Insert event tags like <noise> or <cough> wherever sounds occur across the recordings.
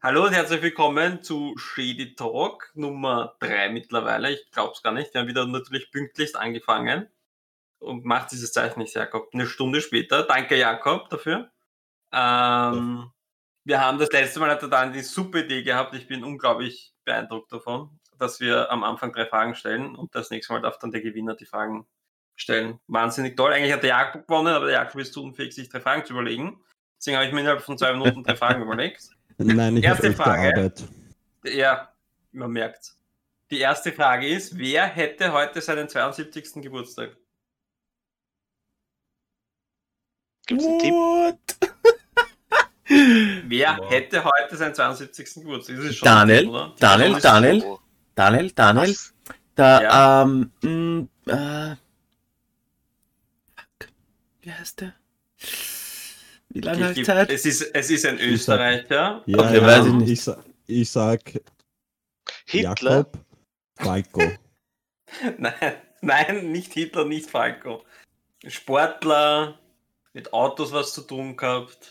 Hallo und herzlich willkommen zu Shady Talk Nummer 3 mittlerweile. Ich glaube es gar nicht. Wir haben wieder natürlich pünktlichst angefangen und macht dieses Zeichen nicht, Jakob. Eine Stunde später. Danke, Jakob, dafür. Ähm, wir haben das letzte Mal hat er dann die super Idee gehabt. Ich bin unglaublich beeindruckt davon, dass wir am Anfang drei Fragen stellen und das nächste Mal darf dann der Gewinner die Fragen stellen. Wahnsinnig toll. Eigentlich hat der Jakob gewonnen, aber der Jakob ist zu unfähig, sich drei Fragen zu überlegen. Deswegen habe ich mir innerhalb von zwei Minuten drei Fragen <laughs> überlegt. Nein, ich Erste habe. Arbeit. Ja, man merkt. Die erste Frage ist, wer hätte heute seinen 72. Geburtstag? Gibt's einen Tipp? Wer Wow. hätte heute seinen 72. Geburtstag? Daniel, Tipp, oder? Daniel, Daniel. Daniel, Daniel, was? da, Ja. ähm, mh, äh, fuck. Wie heißt der? Wie lange Ich habe ich Zeit? Es ist, es ist ein sag- Österreicher. Ja, Okay, ja, weiß ich nicht. Ich, sa- ich sag Hitler? Jakob Falco. <laughs> Nein, nein, nicht Hitler, nicht Falco. Sportler, mit Autos was zu tun gehabt.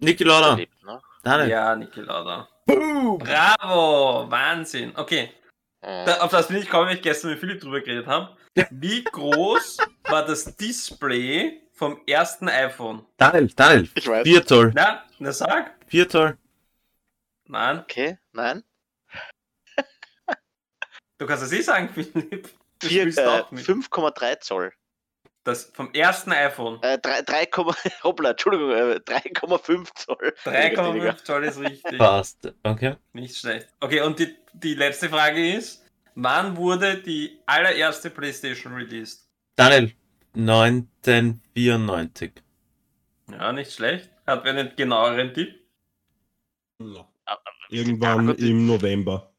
Niki Lauda. lebt noch. Daniel. Ja, Niki Lauda. Boom. Bravo, Wahnsinn. Okay, Äh, da, auf das bin ich gekommen, weil ich gestern mit Philipp drüber geredet habe. Wie groß war das Display vom ersten iPhone? Daniel, Daniel. ich weiß. 4 Zoll. Na, na sag. 4 Zoll. Nein, Okay, nein. du kannst es eh sagen, <laughs> Philipp. Du Vier, äh, auch mit. 5,3 Zoll. Das vom ersten iPhone. Äh, 3, 3, <laughs> hoppla, Entschuldigung, äh, 3,5 Zoll. 3,5 Zoll ist richtig. Passt. Okay. Nicht schlecht. Okay, und die, die letzte Frage ist, wann wurde die allererste PlayStation released? Daniel, 1994. Ja, nicht schlecht. Hat wer einen genaueren Tipp? Irgendwann im November.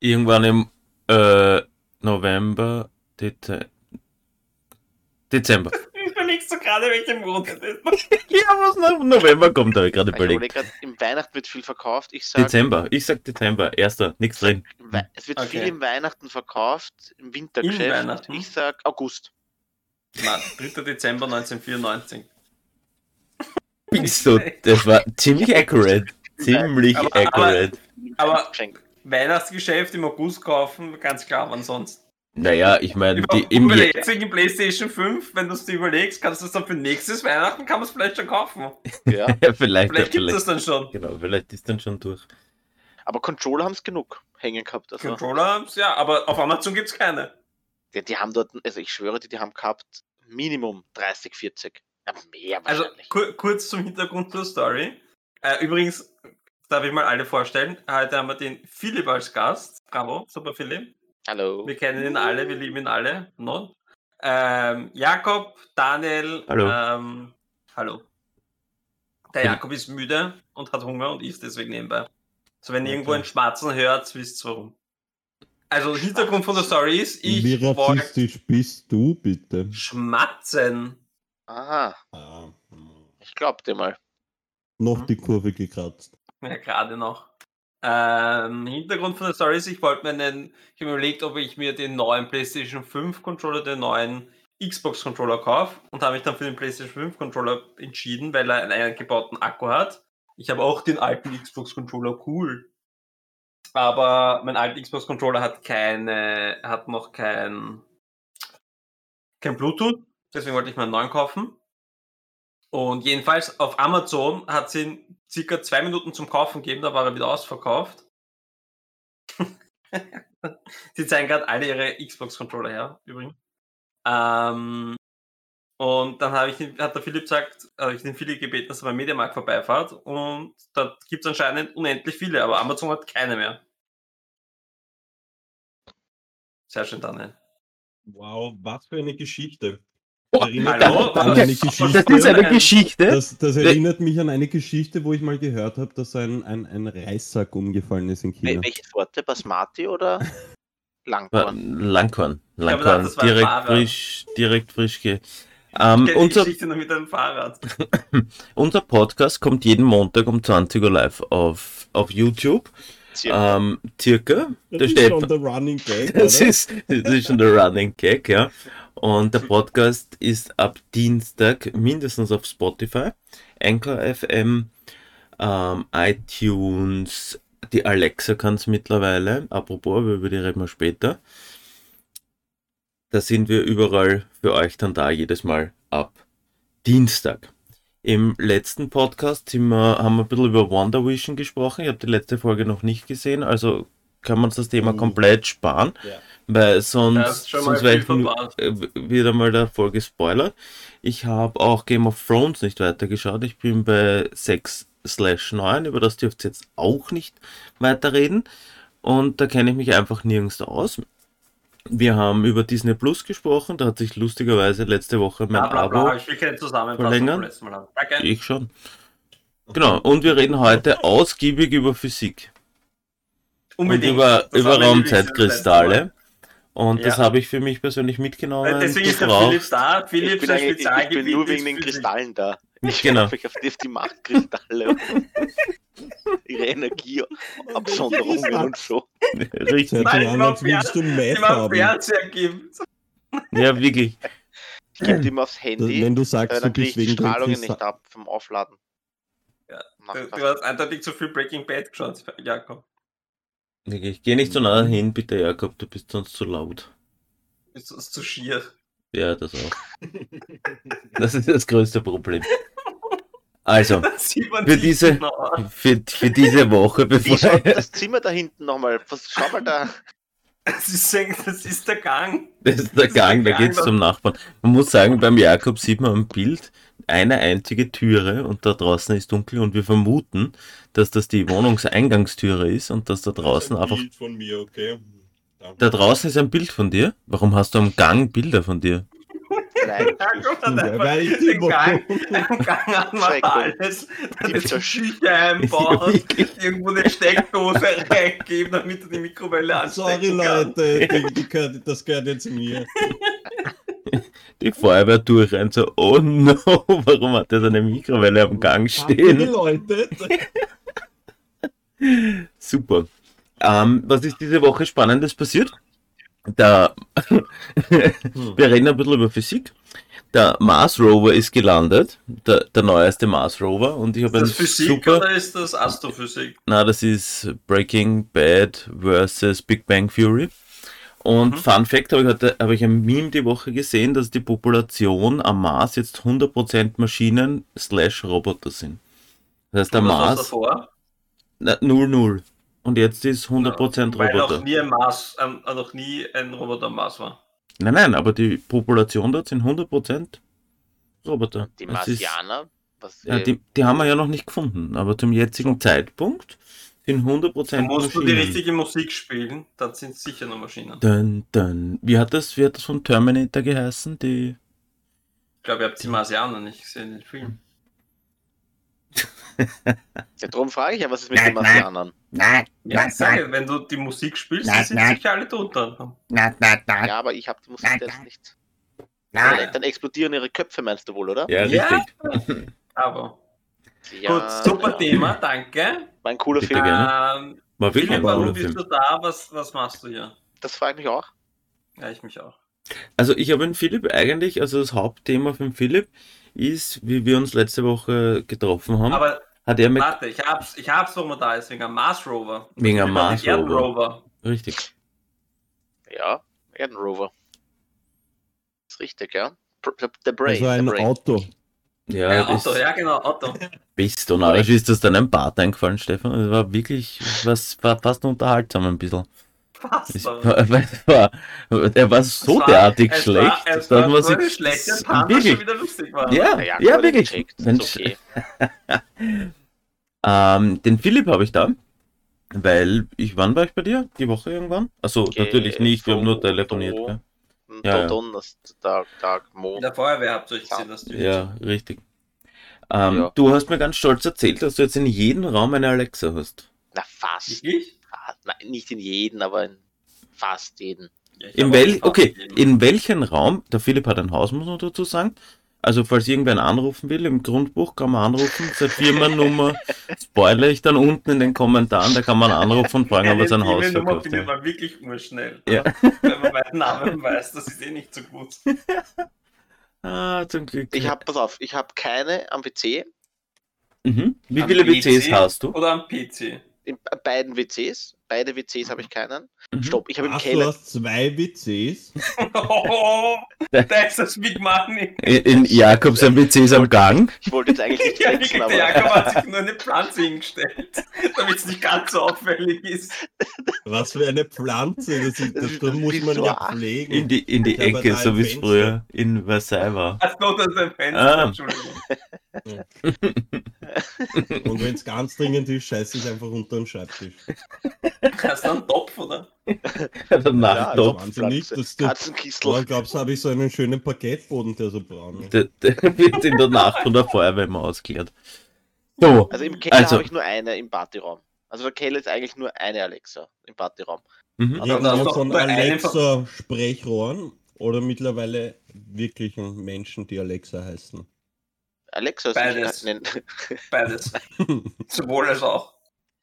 Irgendwann im äh, November, Dezember. Dezember. <laughs> Ich überlegst du gerade, welche Monat ist. <laughs> ja, was noch im November kommt, habe ich gerade Ich überlegt. überlege gerade, im Weihnachten wird viel verkauft. Ich sag, Dezember. Ich sag Dezember. Erster. Nichts drin. im es wird Okay. viel im Weihnachten verkauft, im Wintergeschäft. Weihnachten? Ich sag August. Nein, 3. Dezember 1994. Bist du? Das war ziemlich accurate. Ziemlich Aber- aber- accurate. Aber- Geschenk. Weihnachtsgeschäft im August kaufen, ganz klar, wann sonst. Naja, ich meine, die im bei der Je jetzigen PlayStation 5, wenn du es dir überlegst, kannst du es dann für nächstes Weihnachten, kann man es vielleicht schon kaufen. Ja. <laughs> ja, vielleicht, Vielleicht gibt es dann schon. Genau, vielleicht ist dann schon durch. Aber Controller haben es genug hängen gehabt. Also, Controller, ja, aber auf Amazon gibt es keine. Die, die haben dort, also ich schwöre dir, die haben gehabt Minimum 30, 40. Ja, mehr Also wahrscheinlich. kur kurz zum Hintergrund zur Story. Äh, übrigens, darf ich mal alle vorstellen, heute haben wir den Philipp als Gast. Bravo, super Philipp. Hallo. Wir kennen ihn alle, wir lieben ihn alle. No? Ähm, Jakob, Daniel, Hallo. Ähm, hallo. Der. Jakob ist müde und hat Hunger und isst deswegen nebenbei. So, wenn ihr Okay. irgendwo ein Schmatzen hört, wisst ihr warum. Also, Hintergrund von der Story ist, ich Wie wollte rassistisch bist du, bitte? schmatzen. Aha, Ah, hm. ich glaub dir mal. noch die Kurve gekratzt. Ja, gerade noch. Ähm, Hintergrund von der Story ist, ich wollte mir einen, ich habe mir überlegt, ob ich mir den neuen PlayStation 5 Controller, den neuen Xbox Controller kaufe und habe mich dann für den PlayStation 5 Controller entschieden, weil er einen eingebauten Akku hat. Ich habe auch den alten Xbox Controller, cool. Aber mein alter Xbox Controller hat keine, hat noch kein, kein Bluetooth, deswegen wollte ich mir einen neuen kaufen. Und jedenfalls auf Amazon hat es ihn circa zwei Minuten zum Kaufen gegeben, da war er wieder ausverkauft. <laughs> Sie zeigen gerade alle ihre Xbox-Controller her, übrigens. Ähm, und dann habe ich, hat der Philipp gesagt, habe ich den Philipp gebeten, dass er beim Mediamarkt vorbeifahrt. Und da gibt es anscheinend unendlich viele, aber Amazon hat keine mehr. Sehr schön, Daniel. Wow, was für eine Geschichte. Oh, hallo? Das ist eine Ein- Geschichte. Das, das erinnert mich an eine Geschichte, wo ich mal gehört habe, dass ein, ein, ein Reissack umgefallen ist in China. Welche Sorte? Basmati oder Langkorn? Langkorn. gedacht, Langkorn. das war ein Direkt frisch, direkt frisch ge. Ich Ähm, unser, Geschichte nur mit einem Fahrrad. <laughs> unser Podcast kommt jeden Montag um 20 Uhr live auf, auf YouTube. Circa. Ähm, circa. Das Da ist steht, schon der Running Gag, <laughs> das, oder? ist, das ist schon der Running Gag, ja. Und der Podcast ist ab Dienstag mindestens auf Spotify, Anchor FM, ähm, iTunes, die Alexa kann es mittlerweile. Apropos, aber über die reden wir später. Da sind wir überall für euch dann da, jedes Mal ab Dienstag. Im letzten Podcast wir, haben wir ein bisschen über Wonder Vision gesprochen. Ich habe die letzte Folge noch nicht gesehen, also kann man uns das Thema Mhm. komplett sparen, Ja. weil sonst, sonst wäre viel ich äh, wieder mal der Folge Spoiler. Ich habe auch Game of Thrones nicht weitergeschaut. Ich bin bei 6 slash 9, über das dürft ihr jetzt auch nicht weiterreden. Und da kenne ich mich einfach nirgends aus. Wir haben über Disney Plus gesprochen, da hat sich lustigerweise letzte Woche mein Bla, bla, bla. Abo, Ich will keine Zusammenfassung verlängern? vom letzten Mal haben. Danke. ich schon. Genau, und wir reden heute ausgiebig über Physik und Unbedingt. über, Das über mein Raumzeitkristalle. Und das Ja. habe ich für mich persönlich mitgenommen. Lieblingsthema. Deswegen ist der Philipp da. Ich Philipp bin, sein eigentlich, ich bin nur ist wegen den. Kristallen da. <laughs> Ich Genau. ich auf das die Machtkristalle <laughs> ihre Energieabsonderungen <laughs> und so. Richtig. Nein, als würdest du man haben. Ja, wirklich. Ich gebe ihm aufs Handy, Wenn du äh, sagst, du dann kriege bist ich die Strahlungen nicht ab vom Aufladen. Ja, Du, du hast eindeutig zu viel Breaking Bad geschaut, Jakob. Wirklich. Geh nicht so nah hin, bitte, Jakob, du bist sonst zu laut. Ist das zu schier? Ja, das auch. <laughs> Das ist das größte Problem. Also, <laughs> Für diese- genau. für, für diese Woche, Wie bevor. schaut das Zimmer da hinten nochmal? Was, schau mal da. Das ist, das ist der Gang. Das ist der Das ist der Gang, da Gang, geht's zum Nachbarn. Man muss sagen, beim Jakob sieht man am Bild eine einzige Türe und da draußen ist dunkel und wir vermuten, dass das die Wohnungseingangstüre ist und dass da draußen einfach. Bild von mir, okay. Da draußen ist ein Bild von dir. Warum hast du am Gang Bilder von dir? <laughs> Einfach weil ich den Gang, <laughs> Gang Schreckung. alles, dann Die ist die Küche einbaut, <laughs> irgendwo eine Steckdose reingeben, damit er die Mikrowelle anstecken Sorry. Leute, die, die gehört, das gehört jetzt mir. Die Feuerwehr durchrennt so, oh no, warum hat er seine Mikrowelle am Gang stehen? Leute. Super. Ähm, was ist diese Woche Spannendes passiert? Da, wir reden ein bisschen über Physik. Der Mars Rover ist gelandet, der, der neueste Mars Rover, und ich habe das Physik super. oder ist das Astrophysik? Na, das ist Breaking Bad versus Big Bang Theory. Und Mhm. Fun Fact, habe ich habe ich ein Meme die Woche gesehen, dass die Population am Mars jetzt 100% Maschinen slash Roboter sind. Das heißt, der Und Mars davor? na, 0-0. Und jetzt ist 100% Weil Roboter. noch nie ein Mars, ähm, noch nie ein Roboter am Mars war. Nein, nein, aber die Population dort sind 100% Roboter. die ist- Marsianer. Was, Ja, äh, die, die haben wir ja noch nicht gefunden, aber zum jetzigen Zeitpunkt sind 100% Da musst du die Maschinen. richtige Musik spielen, dann sind es sicher nur Maschinen. Dun, dun. Wie hat das, wie hat das von Terminator geheißen? Die. Ich glaube, ihr habt die Marsianer nicht gesehen, den Film. ja, darum frage ich ja, was ist mit Nein, den Marsianern? Nein, Ja, nein, sage, nein, wenn du die Musik spielst, Nein, dann sind nein. sicher alle drunter. nein, nein, nein, Ja, aber ich habe die Musik Nein, jetzt nein. nicht. nein. Dann, dann explodieren ihre Köpfe, meinst du wohl, oder? Ja, Ja. richtig. <laughs> Aber Ja, gut, super ja. Thema, danke. War ein cooler Bitte Film. gerne. Ähm, War wirklich Philipp, warum bist Film. du da? Was, was machst du hier? Das frage ich mich auch. Ja, ich mich auch. Also ich habe den Philipp eigentlich, also das Hauptthema von Philipp ist, wie wir uns letzte Woche getroffen haben, Aber hat er mir warte, ich hab's, ich hab's, warum er da ist, wegen einem Mars Rover. Wegen einem Mars Erdenrover. richtig. Ja, Erdenrover. Ist richtig, ja. Br- The Brain. Also ein the Brain. Auto. Ja, Ja, Auto, ja genau, Auto. bist du narrisch. Ist das deinem Bart eingefallen, Stefan? Das war wirklich, was war fast unterhaltsam ein bisschen. Aber. war, er war so war- derartig es schlecht, War, es dass war man so sich was schon wirklich, wieder lustig war. ja, ja, aber wirklich. Ist okay. <laughs> Ähm, den Philipp habe ich da, weil ich, wann war ich bei dir? Die Woche irgendwann? Achso, Okay, natürlich nicht, wir haben nur telefoniert. Ein Ja, ja. Donnerstag, Tag, In Mond. der Feuerwehr habt ihr euch gesehen, dass du Ja, richtig. Ähm, Ja. Du hast mir ganz stolz erzählt, dass du jetzt in jedem Raum eine Alexa hast. Na, fast. Wirklich? Nein, nicht in jeden, aber in fast jeden. Ja, In wel okay, jeden. in welchem Raum, der Philipp hat ein Haus, muss man dazu sagen. Also falls irgendwer anrufen will, im Grundbuch kann man anrufen, seine Firmennummer <laughs> spoilere ich dann unten in den Kommentaren, da kann man anrufen und fragen, ob er sein Die Haus verkauft findet hat. man wirklich urschnell. Ja. Wenn man meinen Namen weiß, das ist eh nicht so gut. <laughs> Ah, zum Glück. Ich habe, pass auf, ich habe keine am PC. Mhm. Wie Am viele PC? WCs hast du? Oder am PC? In beiden WCs. Beide WCs habe ich keinen. Mhm. Stopp, ich habe im Ach, du Keller. hast zwei WCs. Oh, <laughs> da ist das Big Money. In, in Jakobs am WCs am Gang. Ich wollte jetzt eigentlich nicht Ja, flexen, der aber. Jakob hat sich nur eine Pflanze hingestellt, damit es nicht ganz so auffällig ist. Was für eine Pflanze. Das, ist, das, das muss man ja Wieso? pflegen. In die, in die Ecke, da so ein wie es früher in Versailles war. Ach so, das ist ein Fenster, Ah. Entschuldigung. Und wenn es ganz dringend ist, scheiße ich einfach unter den Schreibtisch. <laughs> <laughs> Hast du einen Topf, oder? Der Ja, Nachttopf. Wahnsinn nicht, dass du- glaubst habe ich so einen schönen Parkettboden, der so braun ist. Der, der <laughs> wird in der Nacht von der Feuerwehr immer ausgeklärt. So, Also im Keller Also- habe ich nur eine im Partyraum. Also der Keller ist eigentlich nur eine Alexa im Partyraum. mhm. Also ist doch von bei einem Alexa Sprechrohren oder mittlerweile wirklichen Menschen, die Alexa heißen? Alexa ist Beides. Beides. <laughs> Sowohl als auch.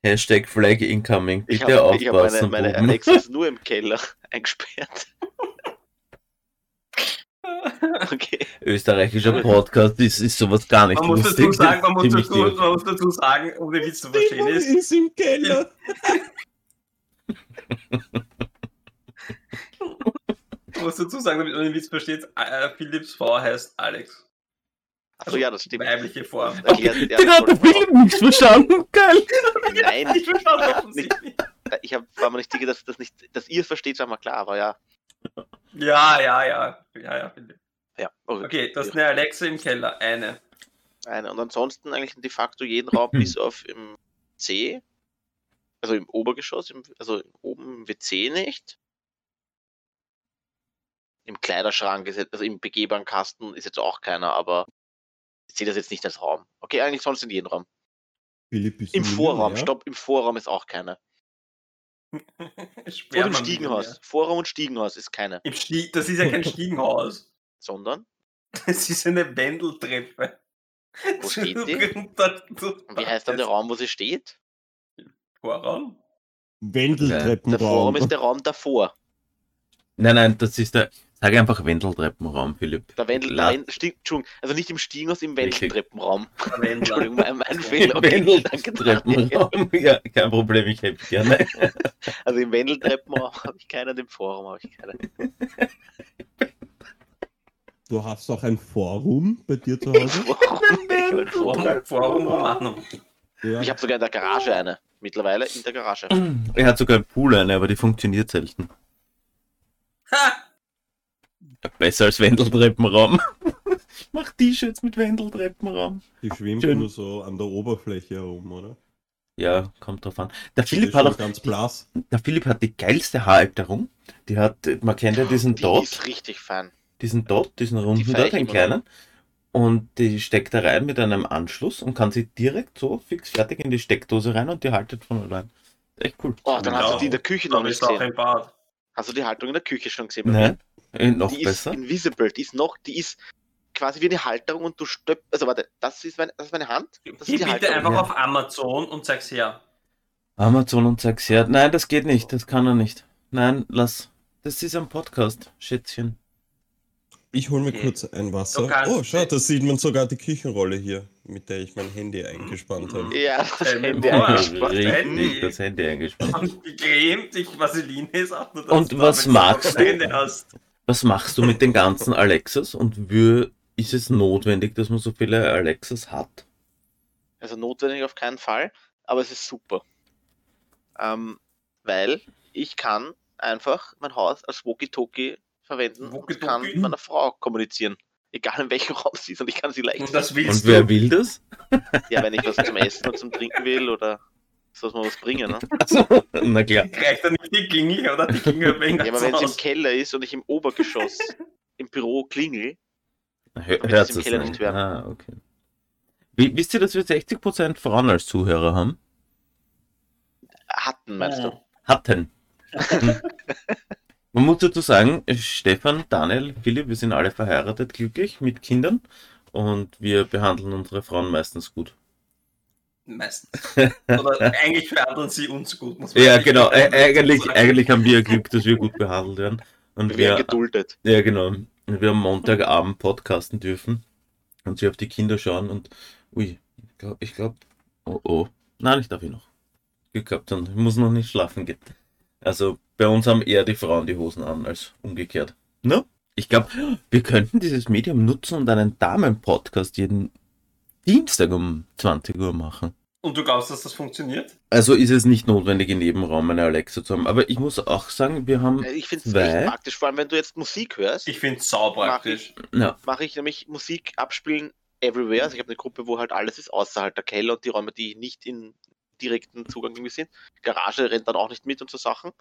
Hashtag Flag Incoming. ich Bitte habe ich hab meine, aufpassen. meine Buben. Alexa ist <laughs> nur im Keller <laughs> eingesperrt. <laughs> Okay. Österreichischer Podcast ist, ist sowas gar nicht Man muss lustig. dazu sagen, man muss dazu, man muss dazu sagen, um den Witz zu verstehen ist, ist im Keller. man muss dazu sagen, damit man den Witz versteht, äh, Philips Frau heißt Alex. Achso, ja, das stimmt. Weibliche Form. Erklärt, ja, Den hat der Philipp nichts verstanden. Geil. Nein, Ich ich hab, war mir nicht sicher, dass, das nicht, dass ihr es versteht, war mal klar, aber ja. Ja, ja, ja. Ja, ja, Philipp. ja Okay, das ist eine Alexa im Keller. Eine. Eine. Und ansonsten eigentlich de facto jeden Raum Hm. bis auf im C, also im Obergeschoss, im, also oben im WC nicht. Im Kleiderschrank ist jetzt, also im begehbaren Kasten ist jetzt auch keiner, aber ich sehe das jetzt nicht als Raum. Okay, eigentlich sonst in jedem Raum. Philipp ist Im Vorraum, Millionär. stopp, im Vorraum ist auch keiner. <laughs> Und im Stiegenhaus. Vorraum und Stiegenhaus ist keine, Im Stie das ist ja kein <laughs> Stiegenhaus. sondern <laughs> Das ist eine Wendeltreppe. Wo steht die? Wie heißt dann der Raum, wo sie steht? Vorraum? Der Wendeltreppenraum. Vorraum ist der Raum davor. Nein, nein, das ist der. Sag einfach Wendeltreppenraum, Philipp. Der Wendel, La- Wendel Entschuldigung, also nicht im Stiegenhaus, im. Wendeltreppenraum. Der Wendler. Entschuldigung, mein, mein <laughs> Fehler. Okay. Wendeltreppenraum. Ja, kein Problem, ich helfe gerne. <laughs> Also im Wendeltreppenraum habe ich keinen, im Forum habe ich keinen. Du hast auch ein Forum bei dir zu Hause? Warum? Forum, Forum Romanum. Ja. Ich habe sogar in der Garage eine. Mittlerweile in der Garage. Er hat sogar einen Pool eine, aber die funktioniert selten. Ha! Besser als Wendeltreppenraum. Ich <laughs> mach T-Shirts mit Wendeltreppenraum. Die schwimmt Schön. nur so an der Oberfläche herum, oder? Ja, kommt drauf an. Der Philipp ist hat auch, ganz blass. der Philipp hat die geilste Haaralterung. Die hat, man kennt ja diesen Die Dot, ist richtig fein. diesen Dot, diesen runden Dot, den kleinen. Und die steckt da rein mit einem Anschluss und kann sie direkt so fix fertig in die Steckdose rein und die haltet von allein. Echt cool. Oh, dann hast du die in der Küche noch Dann nicht ist auch gesehen. im Bad. Hast du die Haltung in der Küche schon gesehen? Ne? Äh, Noch die besser. ist invisible, die ist noch, die ist quasi wie eine Halterung und du stöp, also warte, das ist meine, das ist meine Hand, das Geh ist die bitte Halterung. einfach Ja. auf Amazon und sag's her. Amazon und sag's her. Nein, das geht nicht. Das kann er nicht. Nein, lass. Das ist ein Podcast, Schätzchen. Ich hole mir Okay. kurz ein Wasser. Oh, schau, da sieht man sogar die Küchenrolle hier, mit der ich mein Handy eingespannt habe. Ja, das Ähm, Handy eingespannt. Richtig, das Handy eingespannt. Und gecremt, ich Vaseline ist auch nur das. Und was magst du? Was machst du mit den ganzen Alexas und wür, ist es notwendig, dass man so viele Alexas hat? Also notwendig auf keinen Fall, aber es ist super. Ähm, weil ich kann einfach mein Haus als Walkie-Talkie verwenden und Walkie-Talkie? kann mit meiner Frau kommunizieren. Egal in welchem Raum sie ist und ich kann sie leicht Und das Und willst wer du. will das? <laughs> Ja, wenn ich was zum Essen und zum Trinken will oder soll man was bringen, ne? Also, na klar. Reicht da nicht die Klingel oder die Klingel Ja, aber wenn sie im Keller ist und ich im Obergeschoss <laughs> im Büro klingel, Hör, Damit hört es im es Keller nicht. hören. Ah, okay. Wie, wisst ihr, dass wir 60% Frauen als Zuhörer haben? hatten, meinst du? Hatten. <laughs> Man muss dazu sagen, Stefan, Daniel, Philipp, wir sind alle verheiratet, glücklich, mit Kindern und wir behandeln unsere Frauen meistens gut. Meistens. Oder eigentlich behandeln sie uns gut. Muss man Ja, genau. eigentlich, eigentlich haben wir Glück, dass wir gut behandelt werden. Und Wir werden wir, geduldet. ja, genau. Und wir am Montagabend podcasten dürfen und sie auf die Kinder schauen und, ui, ich glaube. Oh oh. Nein, ich darf ich noch. Glück gehabt und ich muss noch nicht schlafen gehen. Also bei uns haben eher die Frauen die Hosen an als umgekehrt. Ne? Ich glaube, wir könnten dieses Medium nutzen und einen Damen-Podcast jeden Dienstag um 20 Uhr machen. Und du glaubst, dass das funktioniert? Also ist es nicht notwendig, im Nebenraum eine Alexa zu haben. Aber ich muss auch sagen, wir haben Ich finde es echt praktisch, vor allem wenn du jetzt Musik hörst, Ich finde es saupraktisch. Ja, mache ich nämlich Musik abspielen everywhere. Also ich habe eine Gruppe, wo halt alles ist, außer halt der Keller und die Räume, die nicht in direkten Zugang irgendwie sind. Garage rennt dann auch nicht mit und so Sachen.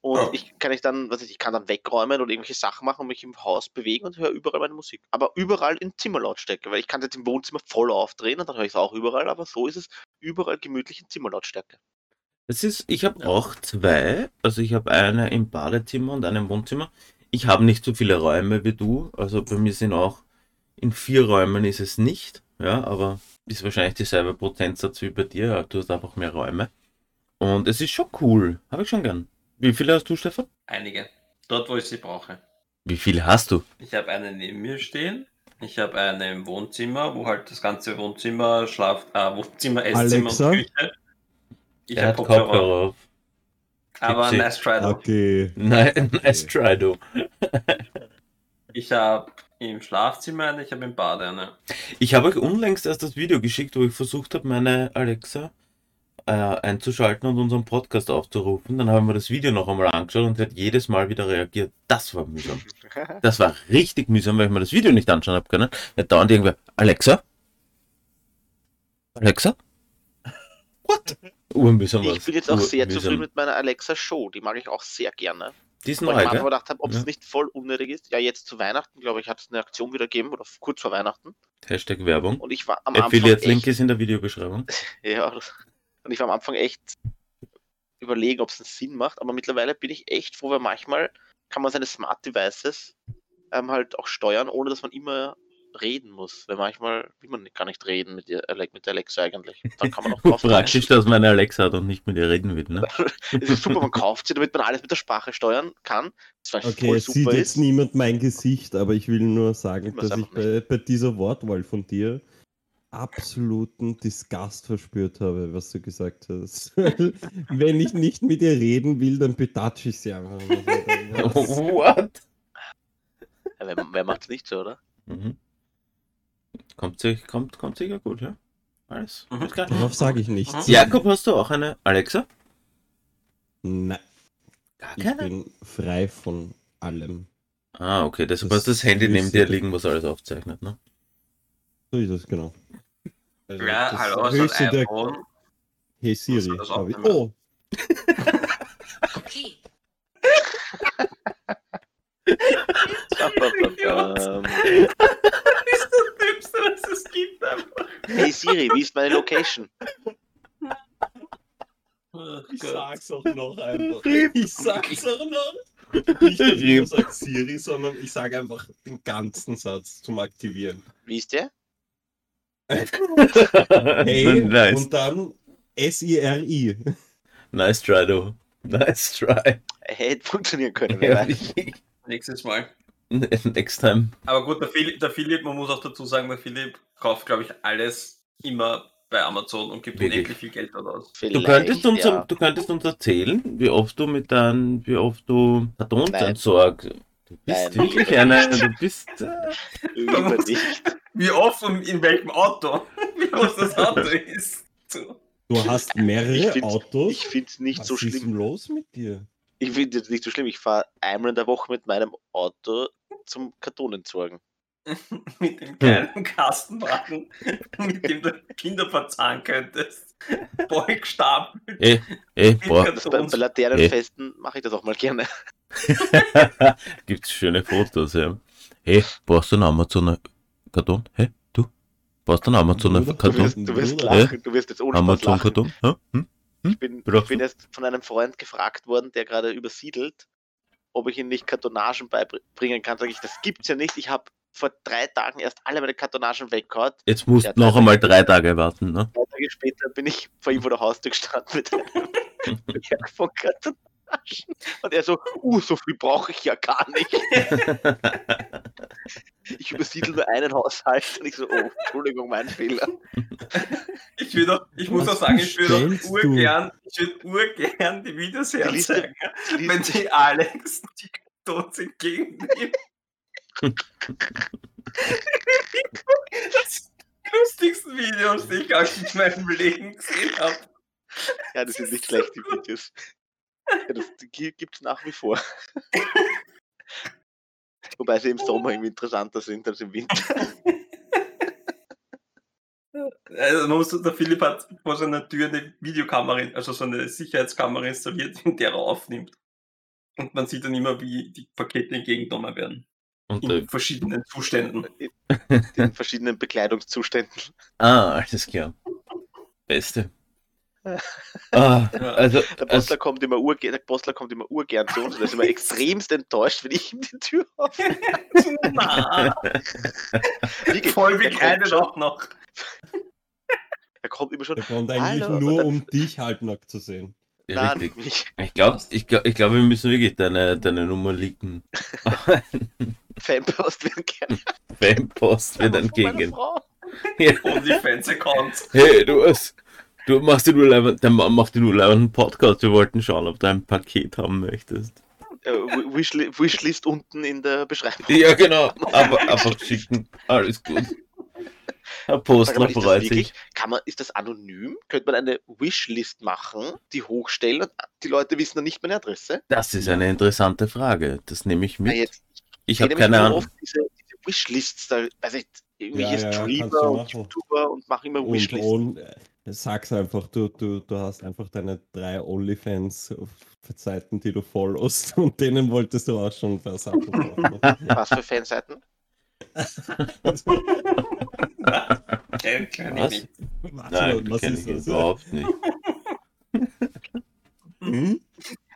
Und Ja. ich kann ich dann, was ich, ich kann dann wegräumen oder irgendwelche Sachen machen und mich im Haus bewegen und höre überall meine Musik. Aber überall in Zimmerlautstärke, weil ich kann jetzt im Wohnzimmer voll aufdrehen und dann höre ich es auch überall, aber so ist es überall gemütlich in Zimmerlautstärke. es ist, ich habe auch zwei. Also ich habe eine im Badezimmer und eine im Wohnzimmer. Ich habe nicht so viele Räume wie du. Also bei mir sind auch in vier Räumen ist es nicht. Ja, aber ist wahrscheinlich dieselbe Prozentsatz wie bei dir. Ja, Du hast einfach mehr Räume. Und es ist schon cool. Habe ich schon gern. Wie viele hast du, Stefan? Einige. Dort, wo ich sie brauche. Wie viele hast du? Ich habe eine neben mir stehen. Ich habe eine im Wohnzimmer, wo halt das ganze Wohnzimmer, Schlaf, äh, Wohnzimmer, Esszimmer Alexa? und Küche. Ich habe Kopfhörer. Auf. Aber nice try though. Okay. Nein, <laughs> nice try, du. Ich habe im Schlafzimmer eine, ich habe im Bad eine. Ich habe euch unlängst erst das Video geschickt, wo ich versucht habe, meine Alexa äh, einzuschalten und unseren Podcast aufzurufen. Dann haben wir das Video noch einmal angeschaut und sie hat jedes Mal wieder reagiert. Das war mühsam. <laughs> Das war richtig mühsam, weil ich mir das Video nicht anschauen habe können. Da dauernd irgendwer, Alexa? Alexa? What? Urmühsam Ich bin jetzt auch sehr zufrieden mit meiner Alexa Show. Die mag ich auch sehr gerne. Die ist neu, ich mir gedacht habe, ob Ja. es nicht voll unnötig ist. Ja, jetzt zu Weihnachten, glaube ich, hat es eine Aktion wieder gegeben oder kurz vor Weihnachten. Hashtag Werbung. Und ich war am Anfang Affiliate-Link ist in der Videobeschreibung. <laughs> ja, und ich war am Anfang echt überlegen, ob es einen Sinn macht. Aber mittlerweile bin ich echt froh, weil manchmal kann man seine Smart Devices ähm, halt auch steuern, ohne dass man immer reden muss. Weil manchmal will man gar nicht reden mit Ale- mit der Alexa eigentlich. Dann kann man auch <laughs> drauf Praktisch, dass meine Alexa hat und nicht mit ihr reden will, ne? <laughs> Es ist super, man kauft sie, damit man alles mit der Sprache steuern kann. Das Okay, voll es sieht super jetzt ist. niemand mein Gesicht, aber ich will nur sagen, dass ich bei, bei dieser Wortwahl von dir absoluten Disgust verspürt habe, was du gesagt hast. <laughs> Wenn ich nicht mit ihr reden will, dann betatsche ich sie einfach. What? Ja, wer, wer macht's nicht so, oder? Mhm. Kommt, sich, kommt, kommt sicher gut, ja? Alles. Mhm. alles klar. Darauf sage ich nichts. Mhm. Jakob, hast du auch eine Alexa? Nein, Gar ich bin frei von allem. Ah, okay, deshalb Das hast du das Handy neben dir liegen, was alles aufzeichnet, ne? So ist es genau. Also Ja, das hallo, ist höchste ein der- iPhone. Hey Siri, das hab ich. aufnehmen? Oh, Okay. <laughs> <laughs> Ähm, ist das Dümmste, was es gibt einfach. hey Siri, wie ist meine Location? Ich sag's auch noch einfach. Ich sag's auch noch. Nicht, dass ich nur sag Siri, sondern ich sage einfach den ganzen Satz zum Aktivieren. Wie ist der? <laughs> Hey, nice. und dann S-I-R-I. nice try, du. Nice try. Hätte funktionieren können. Ja. <laughs> Nächstes Mal. Next time. Aber gut, der Philipp, der Philipp, man muss auch dazu sagen, der Philipp kauft, glaube ich, alles immer bei Amazon und gibt unendlich viel Geld dort aus. Du könntest, uns, ja. du könntest uns erzählen, wie oft du mit deinen, wie oft du Kartons entsorgst. Du bist Nein. wirklich eine, du bist, äh. <laughs> Wie oft und in welchem Auto? <laughs> Wie groß das Auto <laughs> ist. So. Du hast mehrere Ich find's- Autos. Ich finde es nicht Was so ist schlimm. denn los mit dir? Ich finde es nicht so schlimm. Ich fahre einmal in der Woche mit meinem Auto zum Kartonentsorgen. <laughs> Mit dem kleinen Kastenwagen, mit dem du Kinder verzahnen könntest. Beugstapel. ey, ey, boah, Das bei, bei Laternenfesten mache ich das auch mal gerne. <laughs> gibt's schöne Fotos, ja. Hey, brauchst du einen Amazoner Karton? Hey, du? Brauchst du einen Amazoner Bruder, Du Karton? wirst, du wirst lachen, du wirst jetzt ohne Amazon. Karton? Ja? Hm? Ich bin, ich bin erst von einem Freund gefragt worden, der gerade übersiedelt, ob ich ihm nicht Kartonagen beibringen kann. Sag ich, das gibt's ja nicht. Ich habe vor drei Tagen erst alle meine Kartonagen weggehauen. Jetzt musst Ja, du noch einmal drei Tage warten, ne? Drei Tage später bin ich vor ihm vor der Haustür gestanden mit <laughs> einem Berg von Karton. Taschen. <laughs> Und er so, uh, so viel brauche ich ja gar nicht. <laughs> Ich übersiedle nur einen Haushalt und ich so, oh, Entschuldigung, mein Fehler. Ich, will doch, ich muss Was auch sagen, ich würde urgern, ich würde urgern die Videos Die Liste- herzeigen, wenn die Alex die Kartons entgegennimmt. das sind die lustigsten Videos, die ich auch in meinem Leben gesehen habe. Ja, das sind nicht schlecht, die Videos. Ja, das gibt es nach wie vor. Wobei sie im Sommer irgendwie interessanter sind als im Winter. Also man muss, der Philipp hat vor seiner Tür eine Videokamera, in- also so eine Sicherheitskamera installiert, in der er aufnimmt. Und man sieht dann immer, wie die Pakete entgegengenommen werden. Und, In äh, verschiedenen Zuständen. In verschiedenen Bekleidungszuständen. ah, alles klar. Beste. Ah, also, Der also Postler kommt immer urgern, der Postler kommt immer urgern zu uns und er ist immer extremst enttäuscht, wenn ich ihm die Tür <laughs> Wirklich, voll wie er doch noch. Er kommt immer schon. Der kommt eigentlich Hallo, und nur, dann- um dich halbnackt zu sehen. ja, Nein, richtig. Ich glaube, ich glaub, ich glaub, wir müssen wirklich deine, deine Nummer leaken. <laughs> Fanpost werden gerne. Fanpost wird entgegen. Ja. OnlyFans-Account. Hey, du hast, du machst dir nur leibend, der Mann macht dir nur leibend einen Podcast. Wir wollten schauen, ob du ein Paket haben möchtest. Äh, Wishli- Wishlist unten in der Beschreibung. Ja, genau. Aber einfach schicken. Alles gut. <laughs> Herr Postler freut wirklich, sich. kann man, ist das anonym? Könnte man eine Wishlist machen, die hochstellen und die Leute wissen dann nicht meine Adresse? Das ist eine interessante Frage. Das nehme ich mit. jetzt, Ich habe keine Ahnung. oft Diese, diese Wishlists, da, weiß ich, irgendwelche Ja, ja, Streamer und. YouTuber und machen immer Und, Wishlists. und äh, sag's einfach, du, du, du hast einfach deine drei OnlyFans-Seiten, die du followst <laughs> und denen wolltest du auch schon Versachen kaufen. <laughs> Was für Fanseiten? Kenn, kenn ich Was? nicht. was, Nein, was ist das? überhaupt nicht. Hm?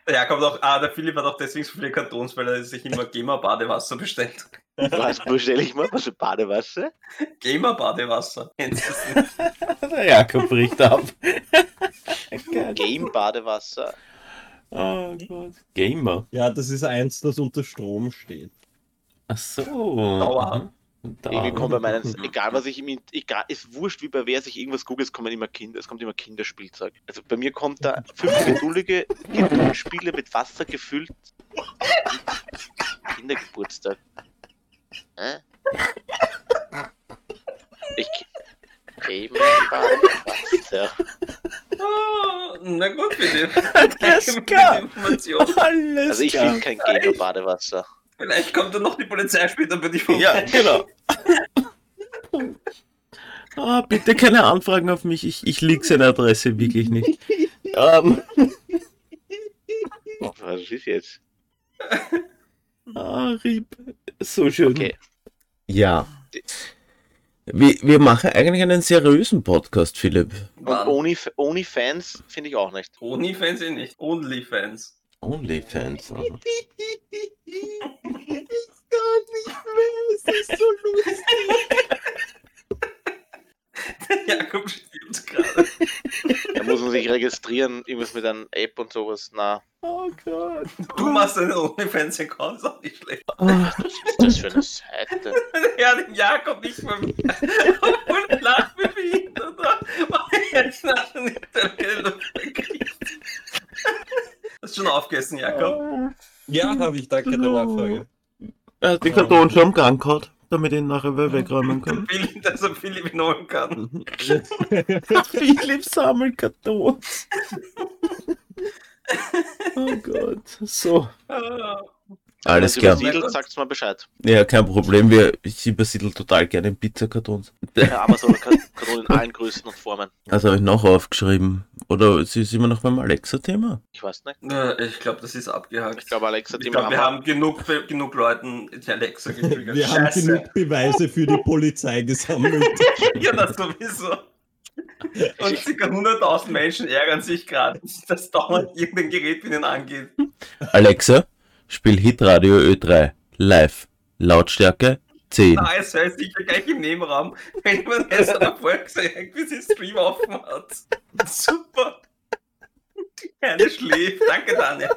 Der Jakob hat auch, ah, der Philipp hat auch deswegen so viele Kartons, weil er sich immer Gamer-Badewasser bestellt. Was bestelle ich mal? Was für Badewasser? Nicht? Der Jakob bricht ab. <laughs> Game-Badewasser. Oh Gott. Gamer. Ja, das ist eins, das unter Strom steht. Ach so. Dauerhaft. Irgendwie kommen bei meinen, <laughs> egal was ich im, Int- egal, ist wurscht, wie bei wer sich irgendwas googelt, es kommen immer Kinder, es kommt immer Kinderspielzeug. Also bei mir kommt da fünf geduldige Spiele mit Wasser gefüllt. Kindergeburtstag. Hä? Ich. Game Badewasser. Ah, na gut, bitte. Die Information. Alles Also ich will kein Gamer Badewasser. Vielleicht kommt dann noch die Polizei später bei dir vorbei. Ja, genau. Ah, bitte keine Anfragen auf mich. Ich, ich lieg seine Adresse wirklich nicht. Ähm, <laughs> Was ist jetzt? ah, Rieb. So schön. Okay. Ja. Wir, wir machen eigentlich einen seriösen Podcast, Philipp. Und? Only, OnlyFans finde ich auch nicht. Onlyfans eh nicht. Onlyfans. <laughs> Onlyfans. aha. Es ist so lustig. <laughs> Jakob stirbt gerade. Da muss man sich registrieren, irgendwas mit einer App und sowas. Na, Oh Gott. Du machst einen Onlyfans-Account, ist auch nicht schlecht. Ah, was ist das für eine Seite? <laughs> Ja, den Jakob nicht mehr. Und lacht wie behindert. Weil er jetzt nachher nicht der Luft kriegt. Hast du schon aufgegessen, Jakob? Ja, habe ich, danke der Nachfrage. Er hat den Karton schon am Gang gehabt, damit ich ihn nachher wegräumen kann. <laughs> Philipp, dass er Philipp ihn holen kann. <laughs> Philipp sammelt Kartons. <laughs> Oh Gott. So. Alles klar. übersiedelt, sagt's mal Bescheid. Ja, kein Problem. Wir, ich übersiedel total gerne in Pizzakartons. Ja, Amazon <laughs> kann, kann in allen Größen und Formen. Also habe ich noch aufgeschrieben. Oder ist ist immer noch beim Alexa-Thema? Ich weiß nicht. Äh, Ich glaube, das ist abgehakt. Ich glaube, Alexa, Ich die glaube, wir haben haben genug, genug Leuten die Alexa <laughs> getriggert. Wir haben Scheiße. genug Beweise für die Polizei gesammelt. <laughs> Ja, das sowieso. Und ca. 100.000 Menschen ärgern sich gerade, dass dauernd irgendein Gerät mit ihnen angeht. Alexa, spiel Hitradio Ö3. Live. Lautstärke 10. Da ist er sicher gleich im Nebenraum, <laughs> wenn man es aber vorher gesagt irgendwie den Stream offen hat. Super. Die Kleine schläft. Danke, Daniel.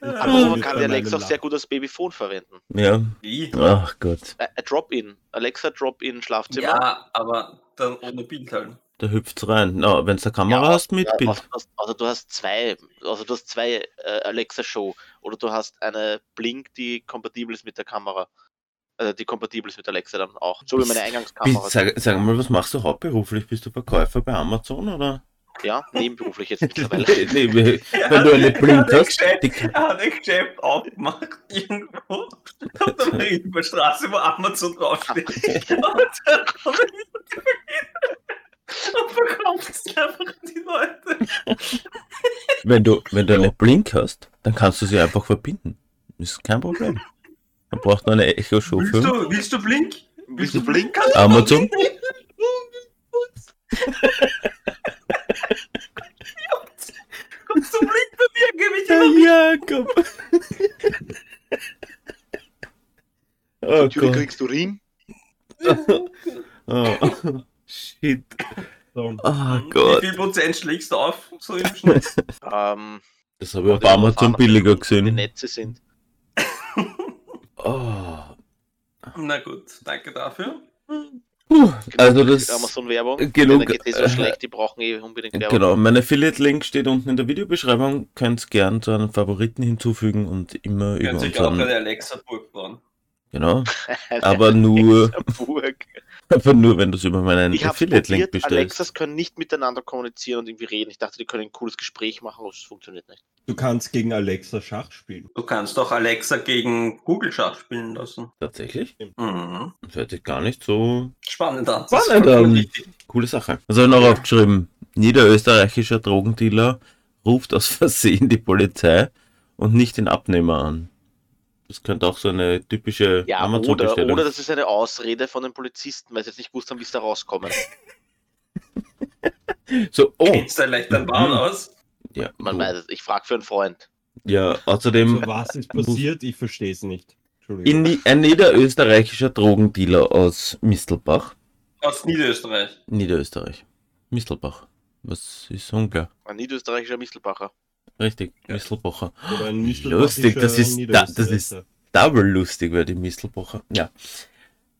Aber man kann die Alexa auch sehr gut als Babyphone verwenden. Ja. Wie? Ach Gott. Äh, äh, Drop-in. Alexa Drop-in Schlafzimmer. Ja, aber dann ohne Bild halt. Da hüpft's rein. Na, wenn du eine Kamera Ja, hast mit Ja, Bild. also, du hast- also du hast zwei, also du hast zwei äh, Alexa Show oder du hast eine Blink, die kompatibel ist mit der Kamera. Also die kompatibel ist mit Alexa dann auch. So wie meine Bist- Eingangskamera. Sag, sag mal, was machst du hauptberuflich? Bist du Verkäufer bei Amazon oder? Ja, nebenberuflich jetzt <laughs> mittlerweile. nee, nee, <laughs> wenn du eine Blink Er hat ein hast. Geschäft- Die, er hat ein Geschäft aufgemacht irgendwo auf <laughs> der Marienbergstraße, wo Amazon draufsteht. Und dann es einfach die Leute. wenn du, wenn du eine Blink hast, dann kannst du sie einfach verbinden. Ist kein Problem. Man braucht nur eine Echo Show Willst 5. du, willst du Blink? Willst du Blink? Amazon? Kommst du Blink bei mir? Gib ich dir Ja, Jakob. oh Natürlich Gott. kriegst du Ring. <laughs> Oh. Shit. So. Oh Wie Gott. viel Prozent schlägst du auf? So im Schnitt. <laughs> Ähm, Das habe ich auf oder Amazon billiger Die gesehen. Netze sind. <laughs> Oh. Na gut, danke dafür. Puh, also das. Amazon-Werbung. genug, Denen geht eh so äh, schlecht, die brauchen eh unbedingt Werbung. Genau, mein Affiliate-Link steht unten in der Videobeschreibung. Könnt gern zu einem Favoriten hinzufügen und immer über Könnt sich auch unseren. eine Alexa-Burg bauen. Genau, <laughs> aber nur, Burg. Aber nur, wenn du es über meinen Ich habe Affiliate-Link probiert, bestellst. Alexas können nicht miteinander kommunizieren und irgendwie reden. Ich dachte, die können ein cooles Gespräch machen, aber es funktioniert nicht. Du kannst gegen Alexa Schach spielen. Du kannst doch Alexa gegen Google Schach spielen lassen. Tatsächlich? Mhm. Das hört sich gar nicht so Spannend an. Spannend an. coole Sache. Also habe ich noch aufgeschrieben, niederösterreichischer Drogendealer ruft aus Versehen die Polizei und nicht den Abnehmer an. Das könnte auch so eine typische Ja, oder, Amazon-Bestellung oder das ist eine Ausrede von den Polizisten, weil sie jetzt nicht gewusst haben, wie sie da rauskommen. <laughs> So, oh, Kennst du leicht dein Bahn aus? ja, Man oh. weiß es. Ich frage für einen Freund. ja, außerdem So, was ist passiert? Ich verstehe es nicht. Entschuldigung. in, ein niederösterreichischer Drogendealer aus Mistelbach, Aus Niederösterreich. Niederösterreich. Mistelbach. Was ist unklar? Ein niederösterreichischer Mistelbacher. Richtig, Mistelbacher. Oder ein Lustig, das ist- da- das ist-. Double lustig bei dem Mistelbacher. Ja.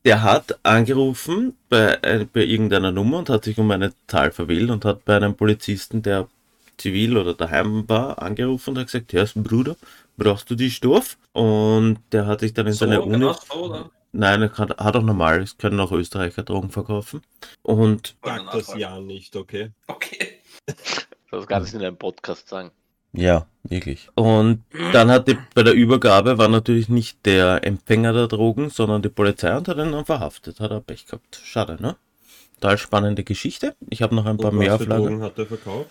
Der hat angerufen bei, äh, bei irgendeiner Nummer und hat sich um eine Zahl verwählt und hat bei einem Polizisten, der zivil oder daheim war, angerufen und hat gesagt, Herr Bruder, brauchst du die Stoff? Und der hat sich dann in So, seine Uni... genau oder? Nein, er kann, hat auch normal, es können auch Österreicher Drogen verkaufen. Und Sag das ja nicht, okay? Okay. Das kann ich in einem Podcast sagen. Ja, wirklich. Und dann hat die, bei der Übergabe war natürlich nicht der Empfänger der Drogen, sondern die Polizei und hat ihn dann verhaftet. Hat er Pech gehabt. Schade, ne? Total spannende Geschichte. Ich habe noch ein paar Und mehr was für auf Lager. Drogen hat er verkauft?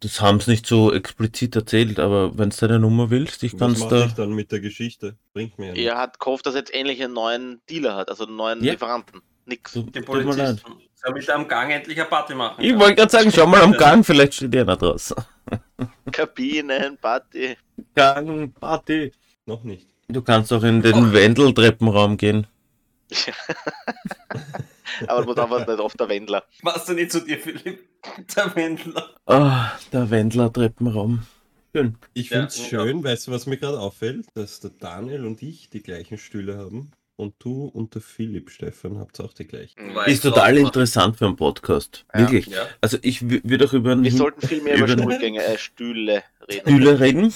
Das haben sie nicht so explizit erzählt, aber wenn du deine Nummer willst, ich Was kann's mache da. ich dann mit der Geschichte? Bringt mir ja Er hat gehofft, dass er jetzt endlich einen neuen Dealer hat, also einen neuen Ja. Lieferanten. Nix. Mir leid. Polizisten. Soll mit einem Gang endlich eine Party machen? Ich wollte gerade sagen, schau mal am Gang, vielleicht steht einer draußen. <laughs> Kabinen, Party. Gang, Party. Noch nicht. Du kannst auch in den Wendel-Treppenraum gehen. <laughs> Aber man darf nicht auf der Wendler. Warst du nicht zu dir, Philipp? Der Wendler. Ah, der Wendler-Treppenraum. Schön. Ich Ja, finde es ja. schön, weißt du, was mir gerade auffällt? Dass der Daniel und ich die gleichen Stühle haben. Und du und der Philipp, Stefan, habt auch die gleichen. Weil Ist ich total drauf interessant für einen Podcast. Ja. Wirklich. Ja. Also ich wü- würde auch über Wir sollten viel mehr über Über- Stuhlgänge, äh, Stühle reden. Stühle reden.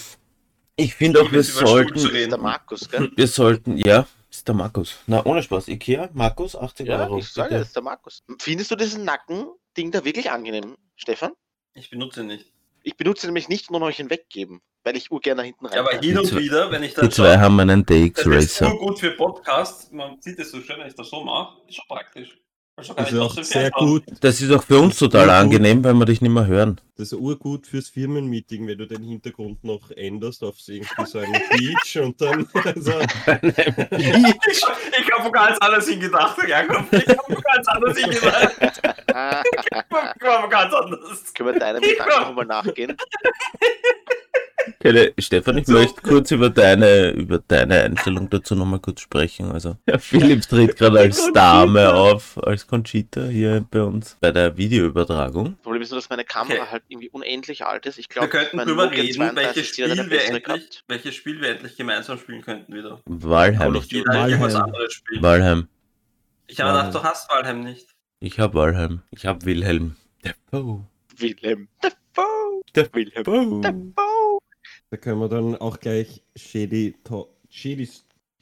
Ich finde auch, wir sollten, der reden. Markus, gell? wir sollten, ja, ist der Markus. Na, ohne Spaß. Ikea, Markus, 80 Ja, Euro. ich sage, das ist der Markus. Findest du diesen Nacken-Ding da wirklich angenehm, Stefan? Ich benutze ihn nicht. Ich benutze nämlich nicht, nur noch euch ihn weggeben, weil ich urgern da hinten rein. Ja, aber hin Die und zwei- wieder, wenn ich Die dann zwei haben einen das ist DX-Racer. nur gut für Podcast. Man sieht es so schön, wenn ich das so mache. Ist schon praktisch. Das ist auch sehr gut. Das ist auch für uns total angenehm, weil wir dich nicht mehr hören. Das ist urgut fürs Firmenmeeting, wenn du den Hintergrund noch änderst auf so irgendwie so einen Beach und dann. <laughs> Also, Ich, ich habe ganz anders hingedacht, Jakob. Ich habe ganz anders hingedacht. Ich habe ganz anders. können wir deinem Gedanken nochmal nachgehen? <laughs> Keine, Stefan, ich So. möchte kurz über deine, über deine Einstellung dazu nochmal kurz sprechen. Also, ja, Philipp tritt gerade als Conchita. Dame auf, als Conchita hier bei uns bei der Videoübertragung. Das Problem ist nur, dass meine Kamera Okay. halt irgendwie unendlich alt ist. Ich Wir glaube, könnten mein drüber reden, 32 welches Spiel, wir endlich, welches Spiel wir endlich gemeinsam spielen könnten wieder. Spielen. Valheim. Ich habe gedacht, du hast Valheim nicht. Ich hab Valheim. Ich hab Wilhelm. Der Bo. Wilhelm. Defoe. Der Wilhelm. Bo. Defoe. Da können wir dann auch gleich Shady, To- Shady,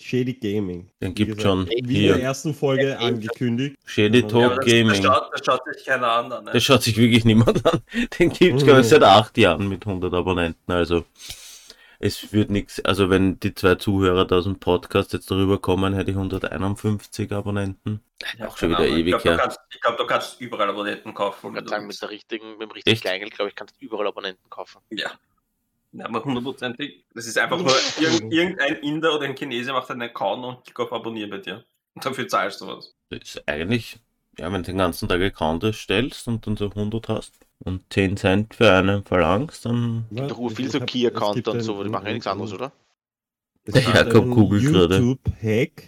Shady Gaming. Den Wie gibt's gesagt, schon Wie in der hier. ersten Folge angekündigt. Shady Talk das, das, Gaming. schaut, das schaut sich keiner an. Ne? Das schaut sich wirklich niemand an. <laughs> Den gibt's, glaube ich, seit acht Jahren mit 100 Abonnenten. Also, es wird nichts. Also, wenn die zwei Zuhörer da aus dem Podcast jetzt darüber kommen, hätte ich 151 Abonnenten. Ja, auch schon keine wieder Ahnung. ewig Ich glaube, her. du, kannst- ich glaub, du kannst überall Abonnenten kaufen. Ich sagen, mit der richtigen, mit dem richtigen Echt? Kleingeld, glaube ich, kannst du überall Abonnenten kaufen. Ja. Ja, aber hundertprozentig. Das ist einfach <laughs> nur, irgend, irgendein Inder oder ein Chinese macht einen Account und klickt auf Abonnieren bei dir. Und dafür zahlst du was. Das ist eigentlich, ja, wenn du den ganzen Tag Account erstellst und dann so 100 hast und 10 Cent für einen verlangst, dann. Ja, ich- viel so hab- Key-Account und so, ein- die machen ja nichts anderes, oder? Es Der gibt Jakob einen googelt gerade. YouTube-Hack.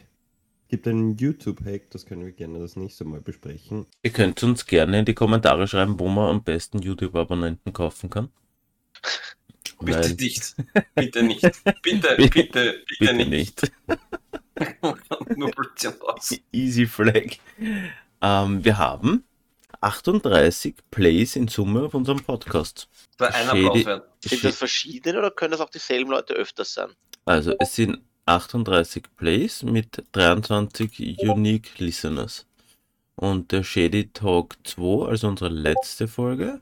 Es gibt einen YouTube-Hack, das können wir gerne das nächste Mal besprechen. Ihr könnt uns gerne in die Kommentare schreiben, wo man am besten YouTube-Abonnenten kaufen kann. Bitte Weil- nicht. Bitte nicht. <laughs> Bitte, Bitte- bitte, bitte, nicht. nicht. <laughs> nur Blödsinn raus. Easy Flag. Ähm, wir haben 38 Plays in Summe auf unserem Podcast. Das war ein Shady- Applaus wert. Sind das verschiedene oder können das auch dieselben Leute öfters sein? Also es sind 38 Plays mit 23 Unique Listeners. Und der Shady Talk 2, also unsere letzte Folge,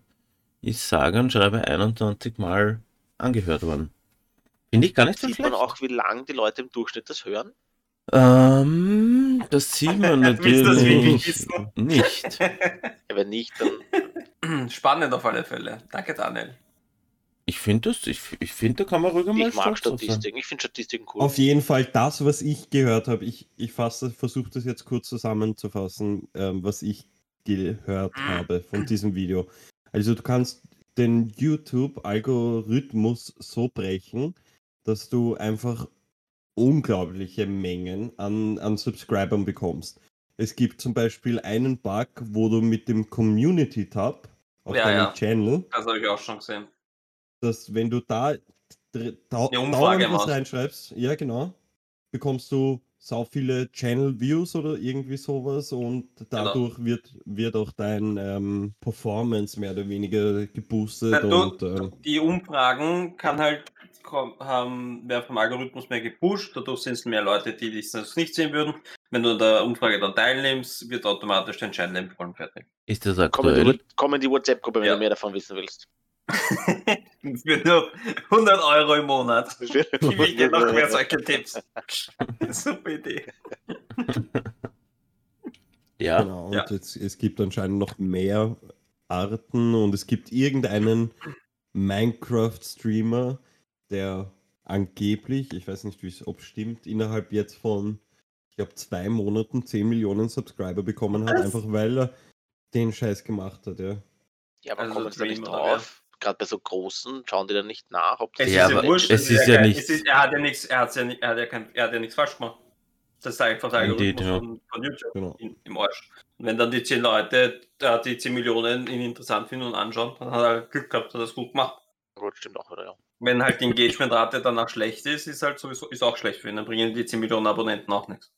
ist sage und schreibe 21 Mal angehört worden. Finde ich gar nicht so Sieht schlecht. man auch, wie lang die Leute im Durchschnitt das hören? Ähm, das sieht man <laughs> Willst du das wirklich natürlich wissen? nicht. <laughs> Ja, wenn nicht, dann <clears throat> Spannend auf alle Fälle. Danke, Daniel. Ich finde das, ich, ich finde, da kann man ruhig mal ich mag. Statistiken. Ich finde Statistiken cool. Auf jeden Fall das, was ich gehört habe. Ich, ich versuche das jetzt kurz zusammenzufassen, ähm, was ich gehört habe von diesem Video. Also du kannst den YouTube-Algorithmus so brechen, dass du einfach unglaubliche Mengen an, an Subscribern bekommst. Es gibt zum Beispiel einen Bug, wo du mit dem Community-Tab auf Ja, deinem ja. Channel, Das habe ich auch schon gesehen. dass wenn du da dauernd was reinschreibst, ja genau, bekommst du sau viele Channel Views oder irgendwie sowas und Genau. dadurch wird, wird auch dein ähm, Performance mehr oder weniger geboostet Na, du- und ähm, Die Umfragen kann halt komm- haben, werden vom Algorithmus mehr gepusht, dadurch sind es mehr Leute, die dich sonst nicht sehen würden. Wenn du an der Umfrage dann teilnimmst, wird automatisch dein Channel empfohlen fertig. Ist das Komm in die, aktuell? Komm in die WhatsApp-Gruppe, wenn Ja. du mehr davon wissen willst. <laughs> Für nur 100 Euro im Monat. Gib ich dir noch mehr solche Tipps. <laughs> Super Idee. <laughs> Ja, genau, und ja. es, es gibt anscheinend noch mehr Arten und es gibt irgendeinen Minecraft-Streamer, der angeblich, ich weiß nicht, wie es- ob es stimmt, innerhalb jetzt von, ich glaube, zwei Monaten 10 Millionen Subscriber bekommen hat, Was? einfach weil er den Scheiß gemacht hat, ja. Ja, aber Also kommen sie da nicht drauf? Gerade bei so großen, schauen die dann nicht nach, ob das Es Ja, ist ja aber wurscht. es ist ja Es ist, er hat ja nichts, er hat ja, nicht- er hat ja, kein, er hat ja nichts falsch gemacht. Das ist einfach der Indeed, Algorithmus ja. von, von YouTube Genau. in, im Arsch. Und wenn dann die 10 Leute äh, die 10 Millionen ihn interessant finden und anschauen, dann hat er Glück gehabt, hat er das gut gemacht. Gut, stimmt auch wieder, ja. Wenn halt die Engagementrate danach schlecht ist, ist halt sowieso ist auch schlecht für ihn. Dann bringen die 10 Millionen Abonnenten auch nichts.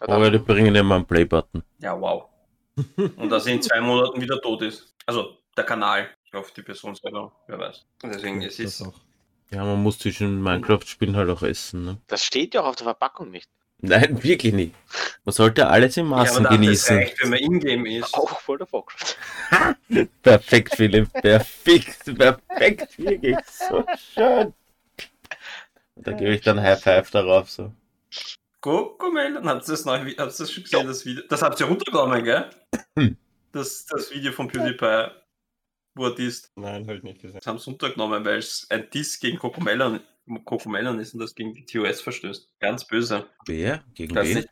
Ja, aber die bringen immer einen Play-Button. Ja, wow. <laughs> Und dass er in zwei Monaten wieder tot ist. Also der Kanal. Hoffe, die Person selber, wer weiß. Und deswegen, es Das ist. auch. Ja, man muss zwischen Minecraft-Spielen halt auch essen. Ne? das steht ja auch auf der Verpackung nicht. Nein, <laughs> wirklich nicht. Man sollte alles in Ja, Maßen das genießen. reicht, wenn man Ingame ist. Auch World of Warcraft. <laughs> Perfekt, Philipp. Perfekt. Perfekt. Wirklich so schön. Da gebe ich dann High Five darauf. So. Cocomelon, habt ihr das neu, habt ihr das schon gesehen, das Video? Das habt ihr runtergenommen, gell? <laughs> Das, das Video von PewDiePie, wo er disst. Nein, halt nicht gesehen. Das haben sie runtergenommen, weil es ein Diss gegen Cocomelon, Cocomelon ist und das gegen die TOS verstößt. Ganz böse. Wer? Gegen weiß wen? nicht.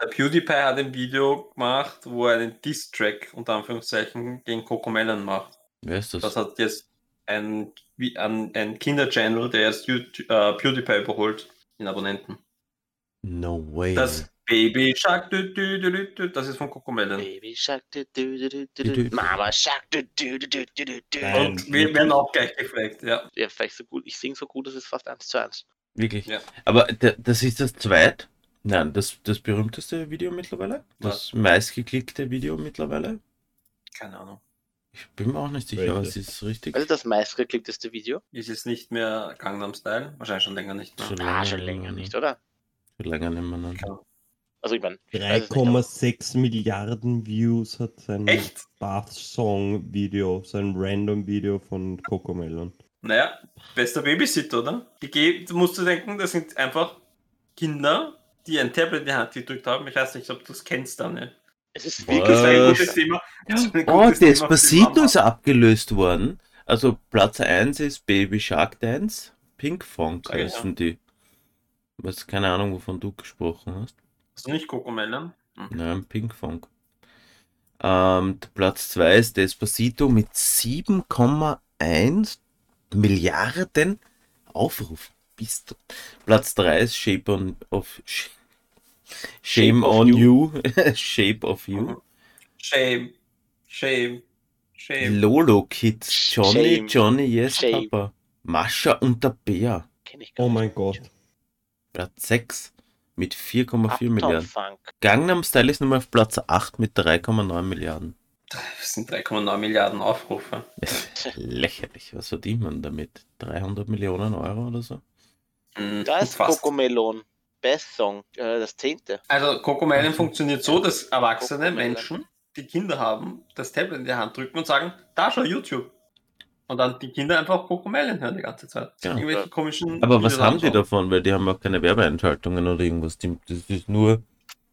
Der PewDiePie hat ein Video gemacht, wo er einen Diss-Track unter Anführungszeichen gegen Cocomelon macht. Wer ist das? Das hat jetzt ein, wie- ein, ein Kinder-Channel, der jetzt YouTube, äh, PewDiePie überholt in Abonnenten. No way. Das Baby Shark, dü, dü, dü, dü, dü, das ist von Cocomelon. Baby Shark, du, du, du, du, Du, du, du. du. Mama Shark, du, du, du, du, du, du, du. Nein. Und wir werden auch gleich gefleckt, ja. Ja, vielleicht so gut. Ich singe so gut, das ist fast eins zu eins. Wirklich. Ja. Aber da- das ist das zweit. Nein, das, das berühmteste Video mittlerweile. Das meistgeklickte Video mittlerweile. Keine Ahnung. Ich bin mir auch nicht sicher, aber es ist richtig. Also das meistgeklickteste Video? Ist jetzt nicht mehr Gangnam Style? Wahrscheinlich schon länger nicht mehr. Schon Ah, länger schon nicht länger ne? nicht, oder? Schon länger nicht mehr. ne? Also ich meine, ich weiß es nicht, aber- 3,6 Milliarden Views hat sein Echt? Bath-Song-Video, sein Random-Video von Cocomelon. Naja, bester Babysitter, oder? Die du musst du denken, das sind einfach Kinder, die ein Tablet in die Hand gedrückt haben. Ich weiß nicht, ob du das kennst, Daniel. Es ist Was? Das ist ein gutes Thema. Das ist ein Oh, gutes die Despacito ist abgelöst worden. Also Platz 1 ist Baby Shark Dance. Pink Funk heißen die. Was, keine Ahnung, wovon du gesprochen hast. Hast du nicht Cocomelon? Hm. Nein, Pink Funk. Ähm, Platz 2 ist Despacito mit 7,1 Milliarden Aufrufen. Bist du. Platz 3 ist Shape on of Sh Shame Shape of on You. You. <laughs> Shape of You. Mhm. Shame. Shame. Shame. Lolo Kids. Johnny, Shame. Johnny, yes, Shame. Papa. Mascha und der Bär. Oh mein Gott. Platz 6 mit 4,4 Uptown Milliarden. Funk. Gangnam Style ist Nummer auf Platz 8 mit 3,9 Milliarden. Das sind 3,9 Milliarden Aufrufe. Lächerlich. Was verdient man damit? 300 Millionen Euro oder so? Hm, Da ist fast. Cocomelon. Best Song. Äh, das zehnte. Also Cocomelon funktioniert so, dass erwachsene. Menschen, die Kinder haben, das Tablet in die Hand drücken und sagen, da schau YouTube. Und dann die Kinder einfach Cocomelon hören die ganze Zeit. Ja. Irgendwelche komischen Aber was haben die davon? Weil die haben auch keine Werbeeinschaltungen oder irgendwas. Das ist nur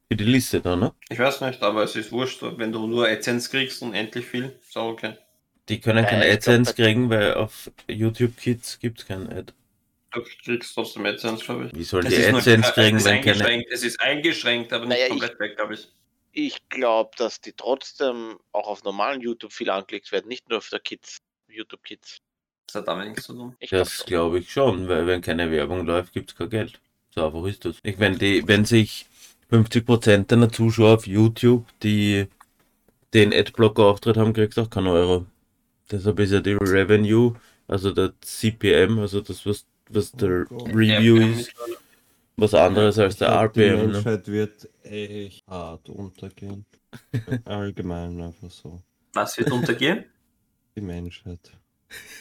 für die Liste da, ne? Ich weiß nicht, aber es ist wurscht. Wenn du nur AdSense kriegst und endlich viel, ist auch okay. Die können Ja, keine ich glaub, AdSense bei- kriegen, weil auf YouTube Kids gibt es kein Ad. Du kriegst trotzdem AdSense, glaube ich. Wie sollen Es die AdSense es kriegen, ist wenn keine. eingeschränkt, Es ist eingeschränkt, aber nicht Naja, komplett weg, glaube ich. Ich glaube, dass die trotzdem auch auf normalen YouTube viel angeklickt werden, nicht nur auf der Kids, YouTube Kids. Das hat damit nichts zu tun. Ich Das glaube ich schon, weil wenn keine Werbung läuft, gibt es kein Geld. So einfach ist das. Ich, wenn, die, wenn sich 50% deiner Zuschauer auf YouTube, die den Adblocker-Auftritt haben, kriegst du auch keinen Euro. Deshalb ist ja die Revenue, also der CPM, also das, was, was der Oh. Review Ja, ist, was anderes als der glaub, Die RPM. Ne? Menschheit wird echt hart untergehen. <laughs> Allgemein einfach so. Was wird untergehen? Die Menschheit.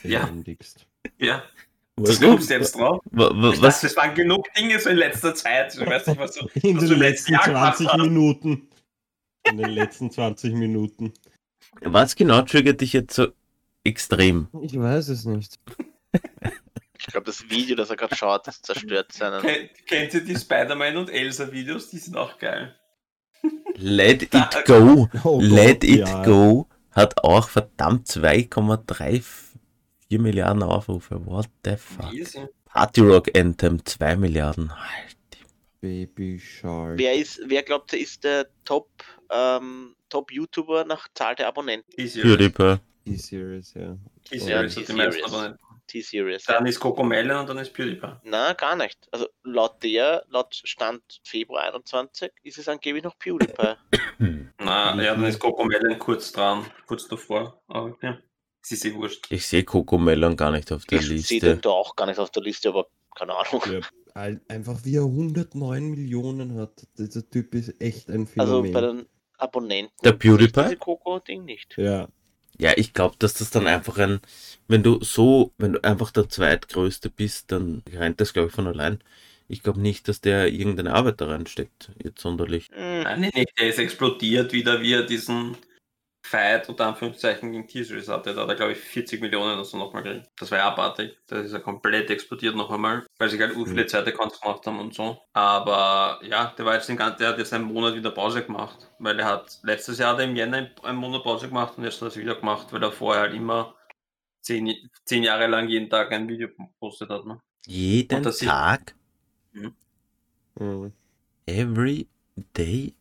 Ja. Elendigst. ja, das Was, kommst du jetzt drauf. was, dachte, es waren genug Dinge so in letzter Zeit. Ich weiß nicht, was du. <laughs> In was den letzten Jahr 20 gemacht hast. Minuten. In den letzten 20 Minuten. was genau triggert dich jetzt so extrem? Ich weiß es nicht. Ich glaube, das Video, das er gerade schaut, das zerstört seinen. Kennt, kennt ihr die Spider-Man und Elsa-Videos? Die sind auch geil. Let it go! Oh Let It ja. Go hat auch verdammt 2,34 Milliarden Aufrufe. What the fuck? Easy. Party Rock Anthem 2 Milliarden. Halt. Baby Shark. Wer ist, wer glaubt, er ist der Top, ähm, Top YouTuber nach Zahl der Abonnenten? T-Series. PewDiePie. T-Series, ja. T-Series Ja, hat die meisten. Abonnenten. T-Series. Dann ist Cocomelon und dann ist PewDiePie. Na, gar nicht. Also laut der, laut Stand Februar 21, ist es angeblich noch PewDiePie. <coughs> Na, ja, dann ist Cocomelon kurz dran, kurz davor. Aber ja, es ist eh wurscht. Ich sehe Cocomelon gar nicht auf der ich sehe Liste. den da auch gar nicht auf der Liste, aber keine Ahnung. Ja, Einfach wie er 109 Millionen hat. Dieser Typ ist echt ein Also Phänomen. bei den Abonnenten. Der PewDiePie? Coco-Ding nicht. ja. Ja, ich glaube, dass das dann einfach ein, wenn du so, wenn du einfach der zweitgrößte bist, dann rennt das, glaube ich, von allein. Ich glaube nicht, dass der irgendeine Arbeit da reinsteckt, jetzt sonderlich. Nein, nee, der ist explodiert wieder, wie er diesen Fight unter Anführungszeichen gegen T-Series hatte. Da hat er, glaube ich, 40 Millionen oder so nochmal gekriegt. Das war ja abartig. Da ist er komplett explodiert noch einmal, weil sie halt u viele Mhm. Zeit-Accounts gemacht haben und so. Aber ja, der war jetzt den ganzen, der hat jetzt einen Monat wieder Pause gemacht, weil er hat, letztes Jahr hat er im Jänner einen Monat Pause gemacht und jetzt hat er es wieder gemacht, weil er vorher halt immer zehn, zehn Jahre lang jeden Tag ein Video gepostet hat. Ne? Jeden das Tag, Mhm. every day.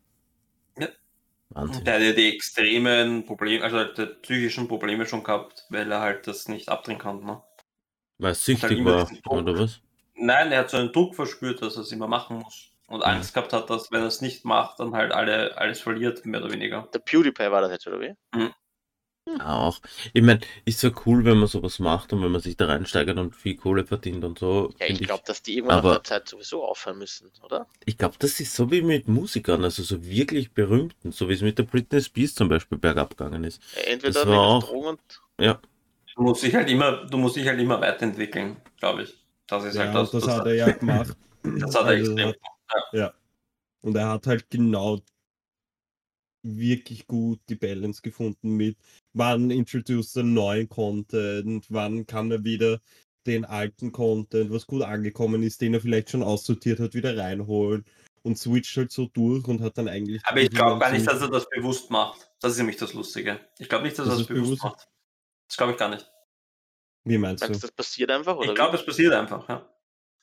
Wahnsinn. Der hat ja die extremen Probleme, also halt die psychischen Probleme schon gehabt, weil er halt das nicht abdrehen kann. Ne? Weil es süchtig war, oder was? Nein, er hat so einen Druck verspürt, dass er es immer machen muss. Und Angst gehabt hat, dass wenn er es nicht macht, dann halt alle, alles verliert, mehr oder weniger. Der PewDiePie war das jetzt, oder wie? Auch. Ich meine, ist so cool, wenn man sowas macht und wenn man sich da reinsteigert und viel Kohle verdient und so. Ja, ich glaube, dass die irgendwann aber- nach der Zeit sowieso aufhören müssen, oder? Ich glaube, das ist so wie mit Musikern, also so wirklich berühmten, so wie es mit der Britney Spears zum Beispiel bergab gegangen ist. Entweder Das war auch- Drogen und Du musst dich halt immer, du musst dich halt immer weiterentwickeln, glaube ich. Das ist Ja, halt das. das, das, hat er ja <laughs> gemacht. das hat er Also, extrem. Ja. Und er hat halt genau wirklich gut die Balance gefunden mit, wann introduced er neuen Content, wann kann er wieder den alten Content, was gut angekommen ist, den er vielleicht schon aussortiert hat, wieder reinholen und switcht halt so durch und hat dann eigentlich. Aber ich glaube gar nicht, dass er das bewusst macht. Das ist nämlich das Lustige. Ich glaube nicht, dass Das er das bewusst bewusst. macht. Das glaube ich gar nicht. Wie meinst meinst du, du? das passiert einfach? Oder Ich glaube, es passiert einfach, ja.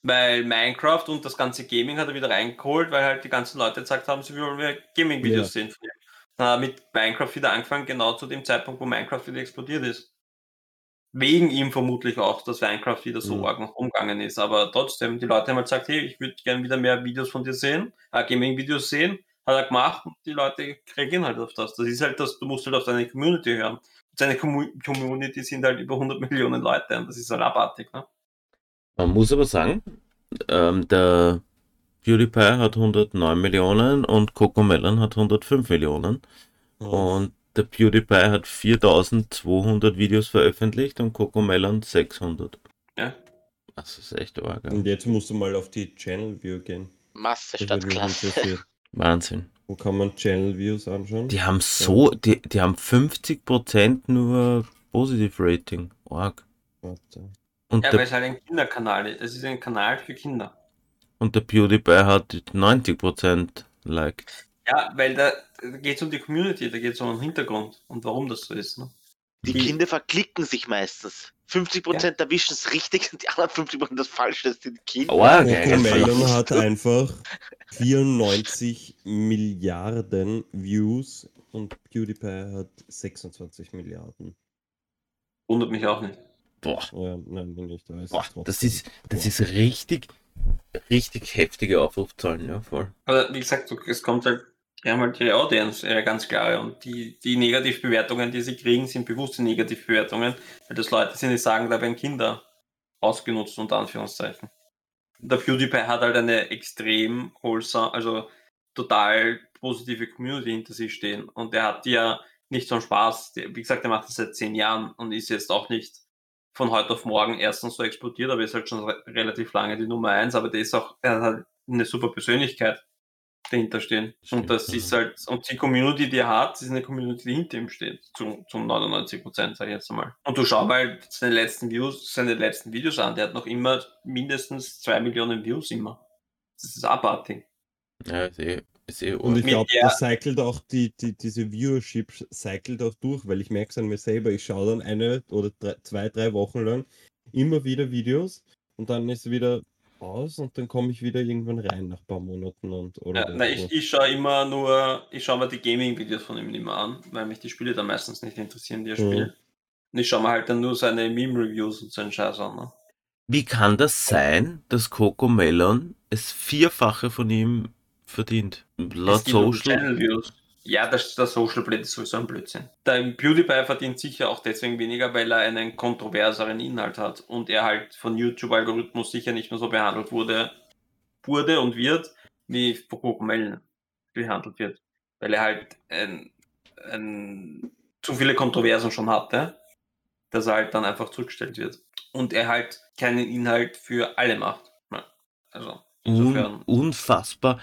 Weil Minecraft und das ganze Gaming hat er wieder reingeholt, weil halt die ganzen Leute gesagt haben, sie wollen mehr Gaming-Videos Ja. sehen von ihm. Er mit Minecraft wieder angefangen, genau zu dem Zeitpunkt, wo Minecraft wieder explodiert ist. Wegen ihm vermutlich auch, dass Minecraft wieder so Mhm. arg umgegangen ist. Aber trotzdem, die Leute haben halt gesagt, hey, ich würde gerne wieder mehr Videos von dir sehen, äh, Gaming-Videos sehen. Hat er gemacht und die Leute reagieren halt auf das. Das ist halt das, du musst halt auf deine Community hören. Seine Commu- Community sind halt über 100 Millionen Leute und das ist halt abartig. Ne? Man muss aber sagen, ähm, der PewDiePie hat 109 Millionen und Cocomelon hat 105 Millionen. Und der PewDiePie hat 4200 Videos veröffentlicht und Cocomelon 600. Ja. Das ist echt arg. ja. Und jetzt musst du mal auf die Channel View gehen. Masse Das statt Klasse. Wahnsinn. Wo kann man Channel Views anschauen? Die haben so, die, die haben 50% nur Positive Rating. Arg. Warte. Und, Ja, weil es halt ein Kinderkanal ist. Es ist ein Kanal für Kinder. Und der PewDiePie hat 90% liked. Ja, weil da, da geht es um die Community, da geht es um den Hintergrund und warum das so ist. Ne? Die Die- Kinder verklicken sich meistens. 50% erwischen es richtig und die anderen 50% das Falsche. Das sind Kinder. Arg, Cocomelon eigentlich. hat einfach 94 Milliarden Views und PewDiePie hat 26 Milliarden. Wundert mich auch nicht. Boah, Ja, nein, nicht. aber es boah, das ist, das ist richtig, richtig heftige Aufrufzahlen, ja, voll. Aber wie gesagt, es kommt halt, die haben halt ihre Audience, ihre ganz klare. Und die, die Negativbewertungen, die sie kriegen, sind bewusste Negativbewertungen, weil das Leute sind, die sagen, da werden Kinder ausgenutzt, unter Anführungszeichen. Der PewDiePie hat halt eine extrem wholesome, also total positive Community hinter sich stehen. Und der hat ja nicht so einen Spaß. Der, wie gesagt, er macht das seit zehn Jahren und ist jetzt auch nicht von heute auf morgen erstens so explodiert, aber ist halt schon re relativ lange die Nummer eins, aber der ist auch, er hat halt eine super Persönlichkeit dahinter stehen. Stimmt, und das ja. ist halt, und die Community, die er hat, ist eine Community, die hinter ihm steht, zu, zum 99 Prozent, sag ich jetzt mal. Und du schau mal seine letzten Views, seine letzten Videos an, der hat noch immer mindestens zwei Millionen Views immer. Das ist abartig. Ja, ist eh Und ich glaube, das cycelt auch die, die, diese Viewership cycelt auch durch, weil ich merke es an mir selber, ich schaue dann eine oder drei, zwei, drei Wochen lang immer wieder Videos und dann ist wieder aus und dann komme ich wieder irgendwann rein nach ein paar Monaten und oder Ja, na, ich, ich schaue immer nur, ich schaue mir die Gaming-Videos von ihm nicht mehr an, weil mich die Spiele dann meistens nicht interessieren, die er Mhm. spielt. Und ich schaue mir halt dann nur seine Meme-Reviews und seinen Scheiß an. Ne? Wie kann das sein, dass Coco Melon es vierfache von ihm verdient? Laut Social. Ja, das, das Social Blade ist sowieso ein Blödsinn. Der PewDiePie verdient sicher auch deswegen weniger, weil er einen kontroverseren Inhalt hat und er halt von YouTube-Algorithmus sicher nicht mehr so behandelt wurde, wurde und wird, wie Cocomelon behandelt wird. Weil er halt ein, ein, zu viele Kontroversen schon hatte, dass er halt dann einfach zurückgestellt wird. Und er halt keinen Inhalt für alle macht. Also, insofern. Un unfassbar,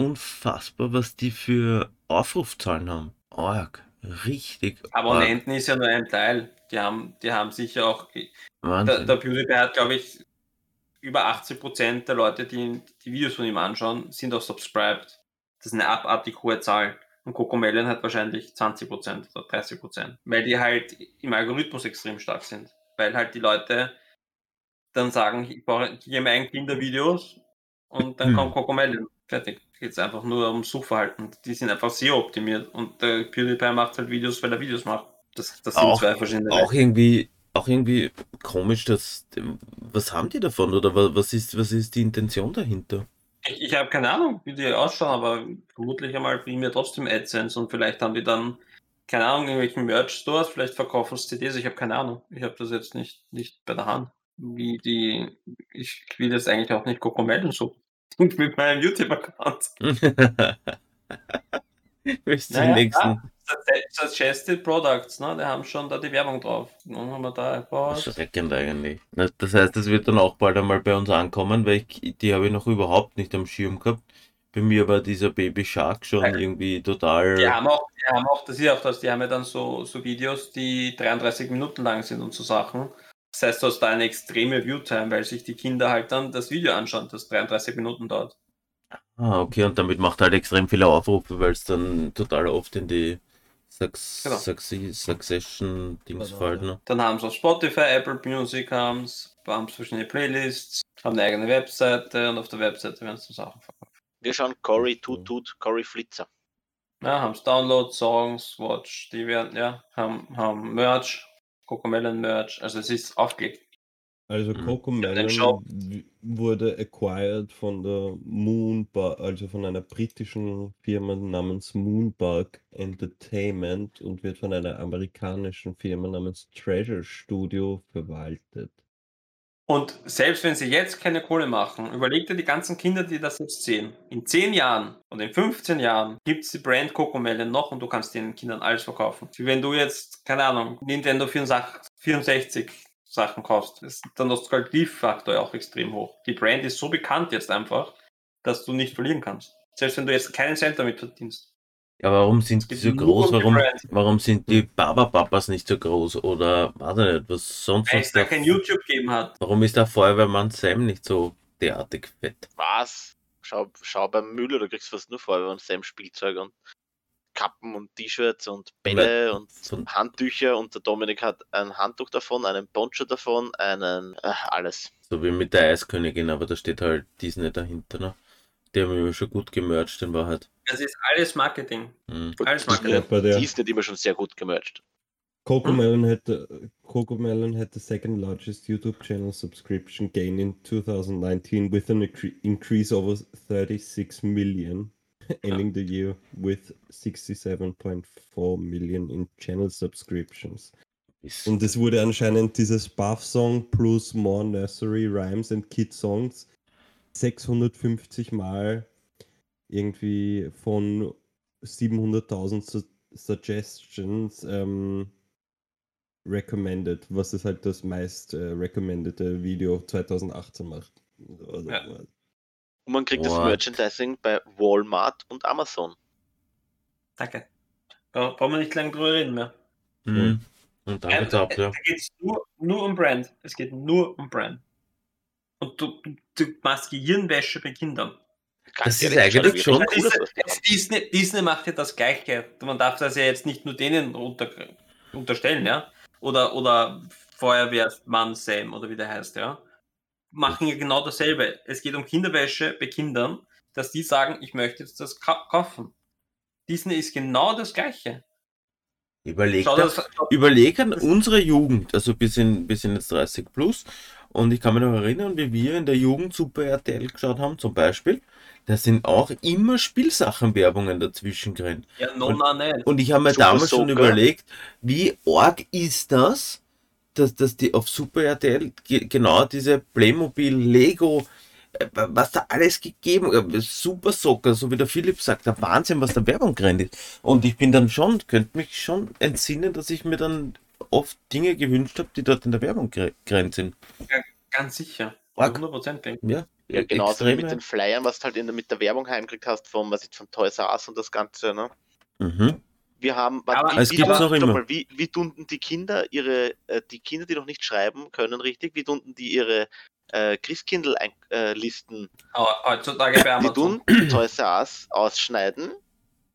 unfassbar, was die für Aufrufzahlen haben. Arg. Richtig. arg. Abonnenten ist ja nur ein Teil. Die haben, die haben sicher auch. Der, Wahnsinn. der PewDiePie hat, glaube ich, über 80% der Leute, die die Videos von ihm anschauen, sind auch subscribed. Das ist eine abartig hohe Zahl. Und Cocomelon hat wahrscheinlich 20% oder 30%. Weil die halt im Algorithmus extrem stark sind. Weil halt die Leute dann sagen, ich brauche mir ein Kindervideos und dann Hm. kommt Cocomelon. Fertig. Geht es einfach nur um Suchverhalten. Die sind einfach sehr optimiert und der PewDiePie macht halt Videos, weil er Videos macht. Das, das sind Auch- zwei verschiedene Auch irgendwie, auch irgendwie komisch, dass. Was haben die davon? Oder wa- was ist, was ist die Intention dahinter? Ich, ich habe keine Ahnung, wie die ausschauen, aber vermutlich einmal bringen wir trotzdem AdSense und vielleicht haben die dann, keine Ahnung, irgendwelchen Merch-Stores, vielleicht verkaufen sie CDs, ich habe keine Ahnung. Ich habe das jetzt nicht, nicht bei der Hand. Wie die, ich will jetzt eigentlich auch nicht Kokomellen so mit meinem YouTube-Account. <laughs> Bis zum Naja, nächsten. Suggested Products, ne? Die haben schon da die Werbung drauf. Dann haben wir da paar. Schreckend eigentlich. Na, Das heißt, das wird dann auch bald einmal bei uns ankommen, weil ich, die habe ich noch überhaupt nicht am Schirm gehabt. Bei mir war dieser Baby Shark schon Ja. irgendwie total. Die haben auch, die haben auch, das ist ja auch das, die haben ja dann so, so Videos, die 33 Minuten lang sind und so Sachen. Das heißt, du hast da eine extreme Viewtime, weil sich die Kinder halt dann das Video anschauen, das 33 Minuten dauert. Ah, okay, und damit macht halt extrem viele Aufrufe, weil es dann total oft in die Genau. Succe- Succession-Dings Genau, fällt. Ne? Dann haben sie auf Spotify, Apple Music haben sie, haben sie verschiedene Playlists, haben eine eigene Webseite und auf der Webseite werden so Sachen verkauft. Wir schauen Cory. Tut Tut, Cory Flitzer. Ja, haben Download, Songs, Watch, die werden, ja, haben, haben Merch, Cocomelon Merch, also es ist aufgelegt. Also Mhm. Coco Ja, den Melon Shop. w- wurde acquired von der Moonbar, also von einer britischen Firma namens Moonbug Entertainment und wird von einer amerikanischen Firma namens Treasure Studio verwaltet. Und selbst wenn sie jetzt keine Kohle machen, überleg dir die ganzen Kinder, die das jetzt sehen. In 10 Jahren und in 15 Jahren gibt es die Brand Cocomelon noch und du kannst den Kindern alles verkaufen. Wie wenn du jetzt, keine Ahnung, Nintendo 64 64 Sachen kaufst, ist der Nostalgiefaktor ja auch extrem hoch. Die Brand ist so bekannt jetzt einfach, dass du nicht verlieren kannst. Selbst wenn du jetzt keinen Cent damit verdienst. Ja, warum sind die so groß? um Warum, warum sind die Baba-Papas nicht so groß? Oder, warte nicht, was sonst Weil was es da kein YouTube gegeben hat. Warum ist der Feuerwehrmann Sam nicht so derartig fett? Was? Schau, schau beim Müller, du kriegst fast nur Feuerwehr und Sam Spielzeug und Kappen und T-Shirts und Bälle und Von, Handtücher und der Dominik hat ein Handtuch davon, einen Poncho davon, einen äh, alles. so wie mit der Eiskönigin, aber da steht halt Disney dahinter. Ne? Die haben immer schon gut gemercht in Wahrheit. Das ist alles Marketing. Mhm. Alles Marketing. bei der- Disney hat immer schon sehr gut gemercht. Coco Hm? Melon had the, Coco Melon had the second largest YouTube channel subscription gain in 2019 with an incre- increase over 36 million, <laughs> ending the year with 67.4 million in channel subscriptions. Ist, Und es wurde anscheinend dieses Buff-Song plus More Nursery Rhymes and Kid Songs 650 Mal irgendwie von 700.000 Su Suggestions ähm, recommended, was es halt das meist äh, recommendete Video 2018 macht. Also, Ja. Und man kriegt das What? Merchandising bei Walmart und Amazon. Danke. Da brauchen wir nicht lange drüber reden mehr. Mhm. Und Ähm, geht's ab, ja. Da geht es nur, nur um Brand. Es geht nur um Brand. Und du, du, du machst Gehirnwäsche bei Kindern. Das ist ehrlich, eigentlich schon Das cool ist, Disney, Disney macht ja das Gleiche. Man darf das ja jetzt nicht nur denen unter, unterstellen, ja. Oder, oder Feuerwehrmann Sam oder wie der heißt, ja. Machen ja genau dasselbe. Es geht um Kinderwäsche bei Kindern, dass die sagen, ich möchte jetzt das ka kaufen. Disney ist genau das Gleiche. Überleg, das, schau, überleg an unsere Jugend, also wir sind, wir sind jetzt 30 plus und ich kann mich noch erinnern, wie wir in der Jugend Super RTL geschaut haben, zum Beispiel. Da sind auch immer Spielsachenwerbungen dazwischen drin. ja, no, na, nein. Und ich habe mir Super damals schon Soaker. überlegt, wie arg ist das, dass, dass die auf Super RTL ge genau diese Playmobil, Lego, äh, was da alles gegeben äh, Super Soccer, so wie der Philipp sagt, der Wahnsinn, was da Werbung rennt ist. Und ich bin dann schon, könnte mich schon entsinnen, dass ich mir dann oft Dinge gewünscht habe, die dort in der Werbung grenzt sind. Ganz sicher. Arg. 100%. Ja, Ja, genauso wie extrem, mit den Flyern, was du halt in der, mit der Werbung heimgekriegt hast, vom, was jetzt von Toys R Us und das Ganze, ne? Mhm. Wir haben, Aber es gibt's tun- noch immer. Mal, wie, wie tun denn die Kinder ihre, äh, die Kinder, die noch nicht schreiben können, richtig, wie tun denn die ihre äh, Christkindl-Listen, Aber heutzutage bei die Amazon. tun Toys R Us ausschneiden,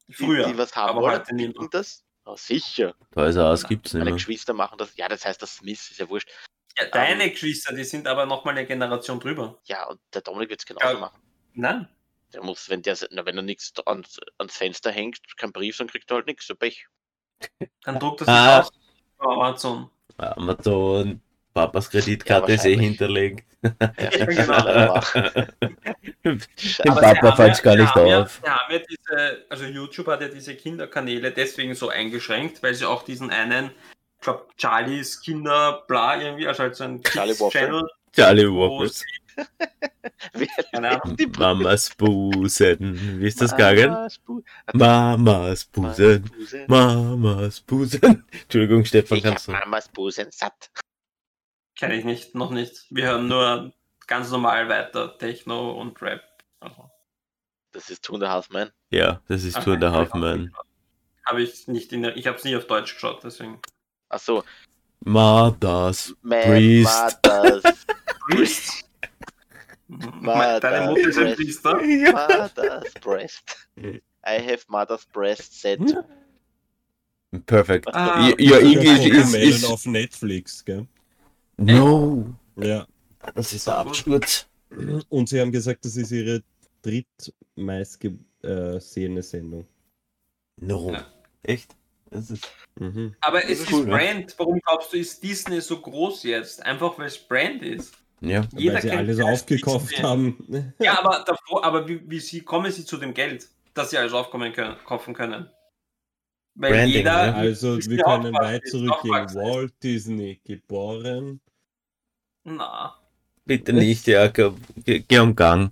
die, Früher. die was haben aber wollen, heute das. Ja, sicher. Toys R Us gibt's nicht Meine mehr. Geschwister machen das. Ja, das heißt, das Smith ist ja wurscht. Ja, deine Geschwister, die sind aber nochmal eine Generation drüber. Ja, und der Dominik wird es genauso Ja. machen. Nein. Der muss, wenn der, na, wenn er nichts ans, ans Fenster hängt, kein Brief, dann kriegt er halt nichts. So Pech. Dann druckt er <laughs> sich Ah. aus. auf Amazon. Amazon, Papas Kreditkarte Ja, ist eh hinterlegt. Ja, genau. Aber <laughs> Papa ja- gar nicht haben ja- auf. Sie haben ja diese, also YouTube hat ja diese Kinderkanäle deswegen so eingeschränkt, weil sie auch diesen einen, ich glaube, Charlies Kinder, bla, irgendwie, also halt so ein. Channel, Charlie <laughs> Waffles. Mamas Busen. Wie ist das gegangen? Mamas Bu- Mamas Busen. Mamas Busen. <laughs> Entschuldigung, Stefan, Ich kannst du. Mamas Busen satt. Kenne ich nicht, noch nicht. Wir hören nur ganz normal weiter, Techno und Rap. Also, Das ist Two and a Half Men. Ja, das ist Tour der Hafenmann. Habe ich nicht in der, ich habe es nie auf Deutsch geschaut, deswegen. Achso. Mothers. Man, Priest. Mothers, <laughs> Priest. <laughs> Deine Mutter ist ein Breast. Priester. Mother's breast. I have mother's breast set. Perfect. Ah, Your, English is, is auf Netflix, gell? No. Ja. Das ist ein Absturz. Und sie haben gesagt, das ist ihre drittmeistgesehene Sendung. No. Ja. Echt? Das ist. Mhm. Aber Das es ist ist cool, ne? Brand. Warum glaubst du, ist Disney so groß jetzt? Einfach weil es Brand ist. Ja. Jeder Weil sie alles aufgekauft Disney. haben. Ja, aber davor, aber wie, wie sie kommen sie zu dem Geld, dass sie alles aufkommen können, kaufen können? Weil Branding, jeder. ne? Also wir können weit zurückgehen. Walt Disney geboren. Na. Bitte nicht, Jakob. Ge geh um Gang.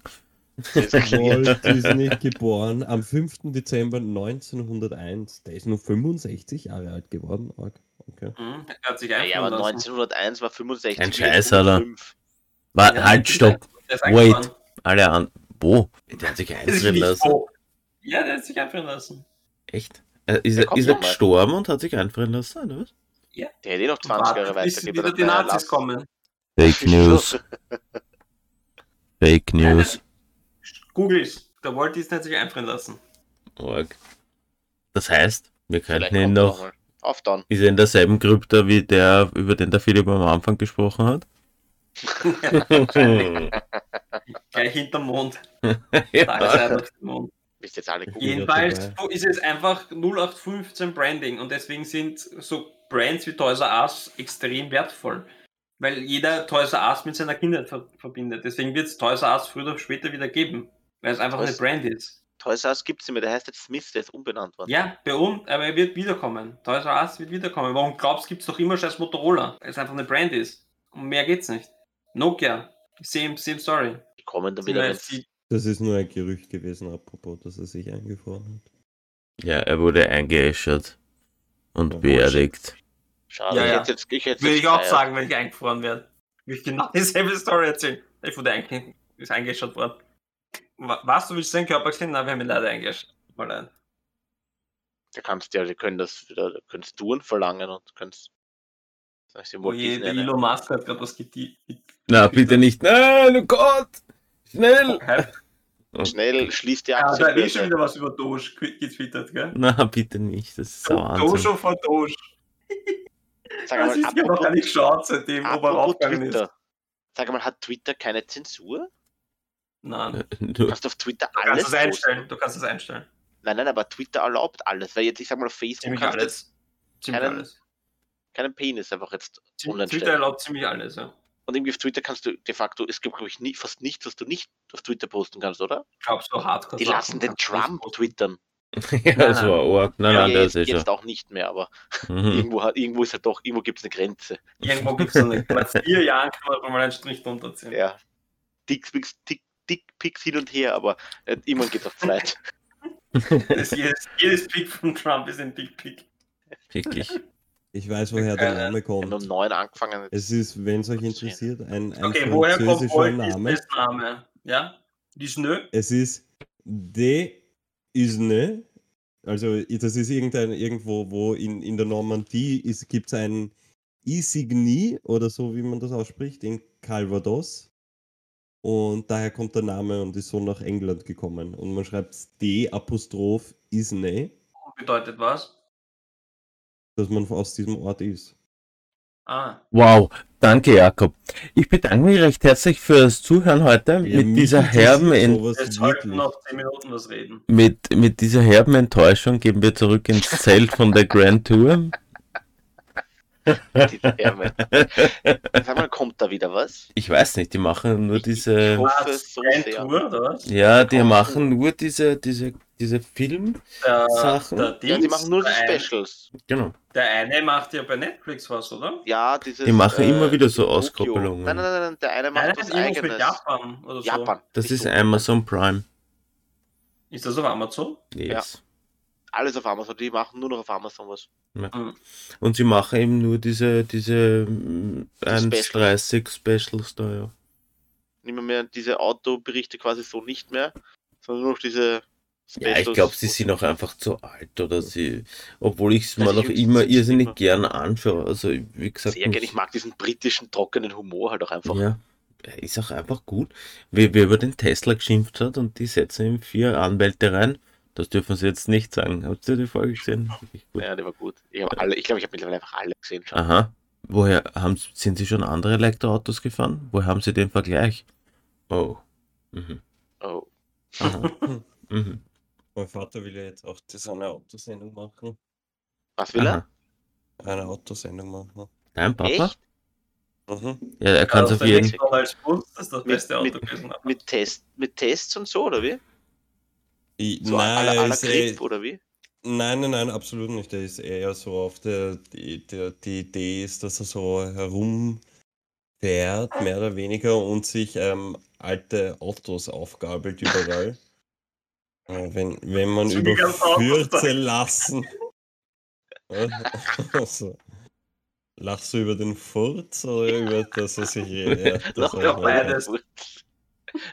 Walt Disney geboren am 5. Dezember 1901. Der ist nur 65 Jahre alt geworden. Okay. Hm, er hat sich Ja, aber lassen. 1901 war 65. Ein Scheiß, Alter. 105. Warte, Ja, halt, stopp. Wait. Alle an. Wo? Der hat sich einfrieren lassen. Ja, der hat sich einfrieren lassen. Echt? Äh, ist Der er, ist er gestorben und hat sich einfrieren lassen, oder was? Der hätte eh noch 20 Jahre weitergeben. wieder die Nazis kommen. Fake <laughs> News. <laughs> Fake News. Googles. Der Walt Disney hat sich einfrieren lassen. Org. Das heißt, wir könnten ihn noch. noch mal. Auf dann. Ist er in derselben Krypta wie der, über den der Philipp am Anfang gesprochen hat? <laughs> Gleich hinterm Mond. Da ist er ja. auf dem Mond. Wisst jetzt alle gucken. Jedenfalls dabei. ist es einfach 0815 Branding und deswegen sind so Brands wie Toys R Us extrem wertvoll. Weil jeder Toys R Us mit seiner Kindheit ver verbindet. Deswegen wird es Toys R Us früher oder später wieder geben. Weil es einfach Was? eine Brand ist. Toys R Us gibt's nicht mehr, der heißt jetzt Smith, der ist umbenannt worden. Ja, bei uns, aber er wird wiederkommen. Toys R Us wird wiederkommen. Warum glaubst du, gibt es doch immer scheiß Motorola? Weil es einfach eine Brand ist. Und mehr geht's nicht. Nokia, same, same story. Die kommen dann wieder, die- Das ist nur ein Gerücht gewesen, apropos, dass er sich eingefroren hat. ja, er wurde eingeäschert und Ja, beerdigt. Schade, Ja, ich ja. hätte jetzt, ich hätte Würde ich auch sagen, wenn ich eingefroren werde. Würde ich genau <laughs> dieselbe Story erzählen. Ich wurde einge ist eingeschaut worden. Wa- Was, du willst deinen Körper sehen? Nein, wir haben ihn leider eingeschaut. Mal ein. Da kannst du ja, die können das wieder, da könntest du verlangen und kannst. Sag ich dir, Oh je, der? Elon Musk hat gerade was geti- Na, bitte nicht. Nein, oh Gott! Schnell! <laughs> Ja, Schnell schließt die da hat eh schon Aktienbörse. wieder was über Doge ge- getwittert, gell? Na, bitte nicht. Das ist so Doge Wahnsinn. von Doge. Sag Das mal, ist ja noch gar nicht geschaut, seitdem, ob er raufgegangen ist. Twitter. Sag mal, hat Twitter keine Zensur? Nein. Du, Du kannst auf Twitter Du kannst alles es einstellen. Du kannst es einstellen. Nein, nein, aber Twitter erlaubt alles. Weil jetzt, ich sag mal, auf Facebook Ziemlich kannst du jetzt alles. Ziemlich keinen- alles. keinen Penis einfach jetzt online Twitter erlaubt ziemlich alles, ja. Und irgendwie auf Twitter kannst du de facto, es gibt, glaube ich, nie, fast nichts, was du nicht auf Twitter posten kannst, oder? Ich glaube, so hardcore. Die lassen den Trump twittern. <laughs> ja, das war arg. Nein, nein, ja, das jetzt, ist jetzt auch nicht mehr, aber Mhm. irgendwo, hat, irgendwo ist halt doch, irgendwo gibt es eine Grenze. Irgendwo gibt es eine. Nach vier Jahren kann man mal einen Strich drunter ziehen. Ja. Dickpics, Dick, Dickpics hin und her, aber äh, irgendwann geht es auf. <laughs> Das jedes, jedes Pick von Trump ist ein Dick-Pick. Wirklich. Ich weiß, woher der Name Wir haben um kommt. neun angefangen. Es ist, wenn es euch interessiert, ein, ein Okay, woher kommt Name. Name? Ja? Disney? Es ist De Isne. Also das ist irgendein irgendwo, wo in, in der Normandie gibt es ein Isigny oder so, wie man das ausspricht, in Calvados. Und daher kommt der Name und ist so nach England gekommen. Und man schreibt D Apostroph Isne, Bedeutet was? Dass man aus diesem Ort ist. Ah, Wow, danke Jakob. Ich bedanke mich recht herzlich fürs Zuhören heute Ja, mit dieser herben, Ent sowas jetzt sollten wirklich. noch 10 Minuten was reden. mit, mit dieser herben Enttäuschung gehen wir zurück ins Zelt von der Grand Tour. <laughs> Die Wärme. <laughs> Sag mal, kommt da wieder was? Ich weiß nicht, die machen nur Ich- diese, ich hoffe so sehr. Tour, oder was? ja, die kommt- machen nur diese, diese, diese Film, Der, Sachen. Der Ja, die machen nur die Specials. genau. Der eine macht ja bei Netflix was, oder? Ja, dieses. Die machen immer wieder so. Auskoppelungen. Nein, nein, nein, nein, der eine macht Nein, was das irgendwas mit eigenes. Japan oder so. Japan. Das ist so. Amazon Prime. Ist das auf Amazon? Yes. Alles auf Amazon. Die machen nur noch auf Amazon was. Und sie machen eben nur diese, diese mm, Die 1,30 Specials da, ja. Nicht mehr, mehr diese Autoberichte quasi so nicht mehr, sondern nur noch diese Ja, ich glaube, sie sind auch einfach zu alt oder sie, obwohl ich es Ja, mir noch immer irrsinnig immer- gern anschaue. Also, wie gesagt, sehr gerne. Ich mag diesen britischen, trockenen Humor halt auch einfach. ja, er ist auch einfach gut. Wie, wie er über den Tesla geschimpft hat und die setzen ihm vier Anwälte rein. Das dürfen sie jetzt nicht sagen. Habt ihr die Folge gesehen? Ja, der war gut. Ich glaube, ich, glaub, ich habe mittlerweile einfach alle gesehen schon. Aha. Woher haben sind Sie schon andere Elektroautos gefahren? Woher haben Sie den Vergleich? Oh. Mhm. Oh. <laughs> Mhm. Mein Vater will ja jetzt auch das eine Autosendung machen. Was will er? Aha. Eine Autosendung machen. Dein Papa? Echt? Mhm. Ja, er kann es Also auf jeden der McDonald's Bus, das ist das Mit- beste Auto mit-. Mit, Test, mit Tests und so, oder wie? Ich, So nein, aller aller ist Grip, oder wie? nein, nein, nein, absolut nicht. Der ist eher so auf der, die, der, die Idee ist, dass er so herumfährt, mehr oder weniger, und sich ähm, alte Autos aufgabelt überall. Äh, wenn, wenn man überführte da. lassen. <laughs> <laughs> Also, lachst du über den Furz oder über das, was ich rede? Ja, das doch, beides.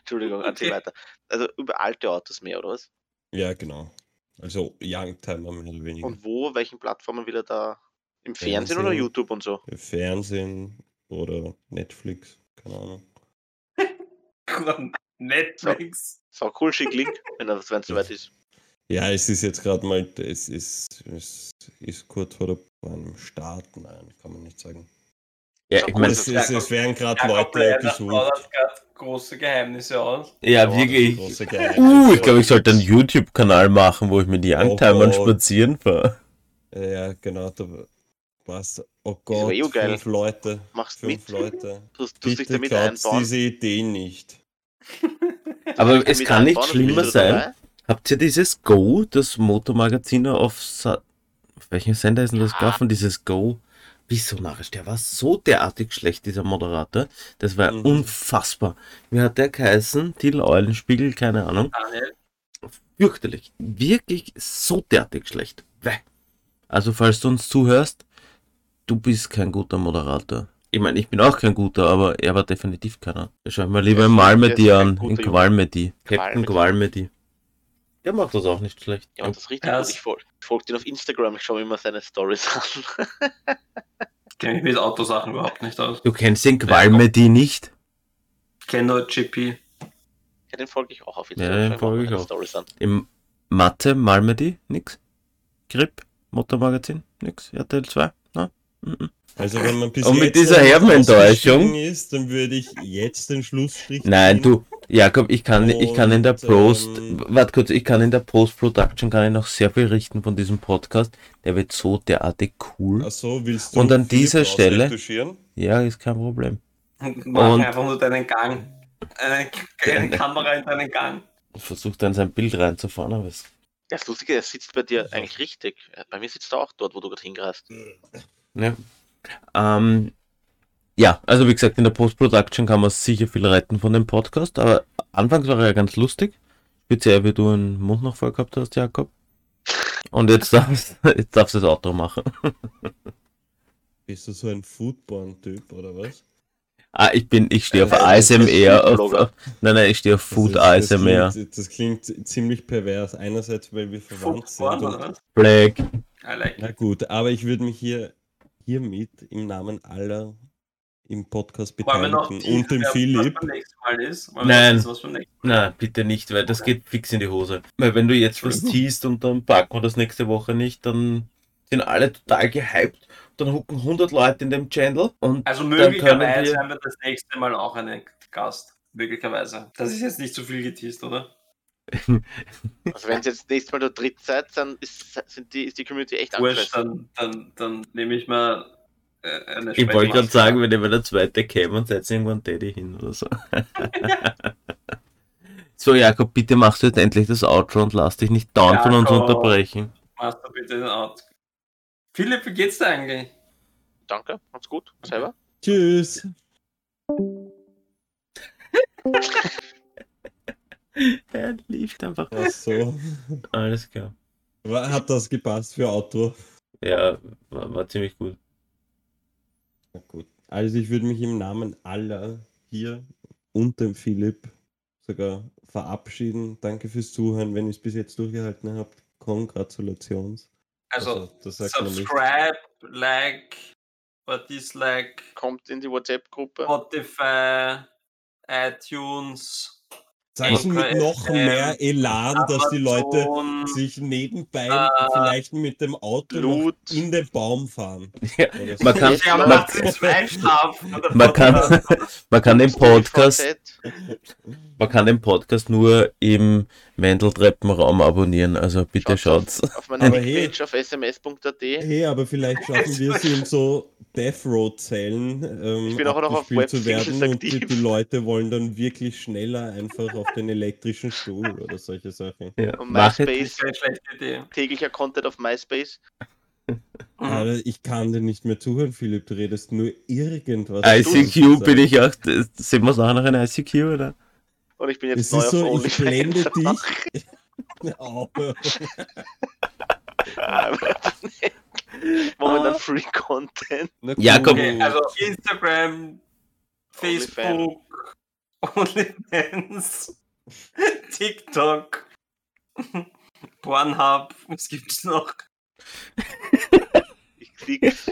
Entschuldigung, erzähl weiter. Also über alte Autos mehr, oder was? Ja, genau. Also Youngtimer mehr oder weniger. Und wo, welchen Plattformen will er da? Im Fernsehen oder Fernsehen. YouTube und so? Fernsehen oder Netflix, keine Ahnung. <laughs> Netflix. So cool, schick Link, wenn er wenn es soweit ist. Ja, es ist jetzt gerade mal, es ist, es ist kurz vor der beim Start, nein, kann man nicht sagen. Ja, ich meine, Es, es, es werden gerade Leute gesucht. große Geheimnisse aus. ja, Ja, wirklich. Uh, ich glaube, ich sollte einen YouTube-Kanal machen, wo ich mit Youngtimern Oh spazieren fahre. Ja, genau. Da, was? Oh Gott, eh geil. fünf Leute. Machst Fünf mit? Leute. <laughs> Du tust dich Bitte damit glaubst einbauen. diese Idee nicht. <laughs> Aber dich es damit kann nicht schlimmer du sein. dabei? Habt ihr dieses Go, das Motormagazin auf, Sa auf welchem Sender ist denn das Ja. gelaufen? Dieses Go. Wieso narrisch? Der war so derartig schlecht, dieser Moderator. Das war Mhm. unfassbar. Wie hat der geheißen? Till Eulenspiegel, keine Ahnung. Daniel, Fürchterlich. Wirklich so derartig schlecht. Also, falls du uns zuhörst, du bist kein guter Moderator. Ich meine, ich bin auch kein guter, aber er war definitiv keiner. Schau ich mal lieber Der in Malmedy an, in. Qualmedy. Captain Qualmedy. Der macht das auch nicht schlecht. Ja, und das ist richtig Ja, gut. Ich folge folg dir auf Instagram, ich schaue mir immer seine Stories an. <laughs> kenne mich mit Autosachen überhaupt nicht aus. Du kennst den Qualmedy nicht? Ich kenne nur GP. Ja, den folge ich auch auf Ja, Instagram. den schau mir folge ich auch. Stories an. Im Mathe, Malmedy, nix. Grip, Motormagazin, nix. RTL 2, na? Mhm. Also wenn man bis Und mit dieser noch nicht herben Enttäuschung- ausgestiegen ist, dann würde ich jetzt den Schlussstrich Nein, du, Jakob, ich kann, ich kann in der Post, ähm, warte kurz, ich kann in der Post-Production kann ich noch sehr viel richten von diesem Podcast. Der wird so derartig cool. Ach so, willst du Und an dieser Stelle-? Ja, ist kein Problem. Mach Und- einfach nur deinen Gang. Eine, eine Kamera in deinen Gang. Versucht dann sein Bild reinzufahren, aber es, Ja, das Lustige, er sitzt bei dir eigentlich richtig. Bei mir sitzt er auch dort, wo du gerade hingereist. Ja. Ähm, ja, also wie gesagt, in der Post-Production kann man sicher viel retten von dem Podcast, aber anfangs war er ja ganz lustig. Speziell, wie du einen Mund noch voll gehabt hast, Jakob. Und jetzt <laughs> darfst, jetzt darfst du das Outro machen. <laughs> Bist du so ein Foodborn-Typ oder was? Ah, ich bin, ich stehe auf Äh, ASMR. Auf, Foodblogger. auf, nein, nein, ich stehe auf Food das, das, ASMR. klingt, das klingt ziemlich pervers. Einerseits, weil wir verwandt sind. Oder was? Black. I like na gut, aber ich würde mich hier hiermit im Namen aller im Podcast Beteiligten und dem Philipp ist? Nein. Na, bitte nicht, weil das geht fix in die Hose. Weil wenn du jetzt was teast und dann packen wir das nächste Woche nicht, dann sind alle total gehypt. Dann hucken 100 Leute in dem Channel und Also möglicherweise wir, haben wir das nächste Mal auch einen Gast. Möglicherweise. Das ist jetzt nicht zu viel geteased, oder? Also wenn ihr jetzt nächstes Mal da dritt seid, dann ist, sind die, ist die Community echt Wurscht, angefressen. dann, dann, dann nehme ich mal äh, eine ich wollte gerade sagen, wenn immer der zweite käme und setzt irgendwann Daddy hin oder so. <laughs> so, Jakob, bitte machst du jetzt endlich das Outro und lass dich nicht dauernd von uns Jakob. unterbrechen. Machst du bitte den Out. Philipp, wie geht's dir eigentlich? Danke, macht's gut. Selber. Tschüss. <laughs> <laughs> Er lief einfach. Ach so. Alles klar. Hat das gepasst für Outro? Ja, war, war ziemlich gut. Na gut. Also ich würde mich im Namen aller hier und dem Philipp sogar verabschieden. Danke fürs Zuhören. Wenn ihr es bis jetzt durchgehalten habt, Congratulations. Also, nicht. subscribe, like oder dislike, Kommt in die WhatsApp-Gruppe. Spotify, iTunes, Sag's mit noch mehr Elan, dass die Leute Amazon. sich nebenbei Äh, vielleicht mit dem Auto in den Baum fahren. Ja, man kann, man, man kann, man kann den Podcast, man kann den Podcast nur im Wendeltreppenraum abonnieren, also bitte Schaut's schaut's. Auf meiner Aber hey. Auf sms.at. Hey, aber vielleicht schaffen wir es in so Death Row Zellen ähm, Ich bin auch noch auf zu werden und die, die Leute wollen dann wirklich schneller einfach auf den elektrischen Stuhl oder solche Sachen. Ja, Und Das MySpace, täglicher Content auf MySpace. <laughs> Aber ich kann dir nicht mehr zuhören, Philipp. Du redest nur irgendwas. ICQ bin ich auch, sehen wir es auch noch in ICQ, oder? Und ich bin jetzt neu ist auf so, ich blende OnlyFans. <laughs> dich. <laughs> Oh, Momentan Free <laughs> Content. na Jakob. cool. Okay, also Instagram, Facebook, OnlyFans, <laughs> TikTok, <laughs> Pornhub, was gibt's noch? Ich krieg's.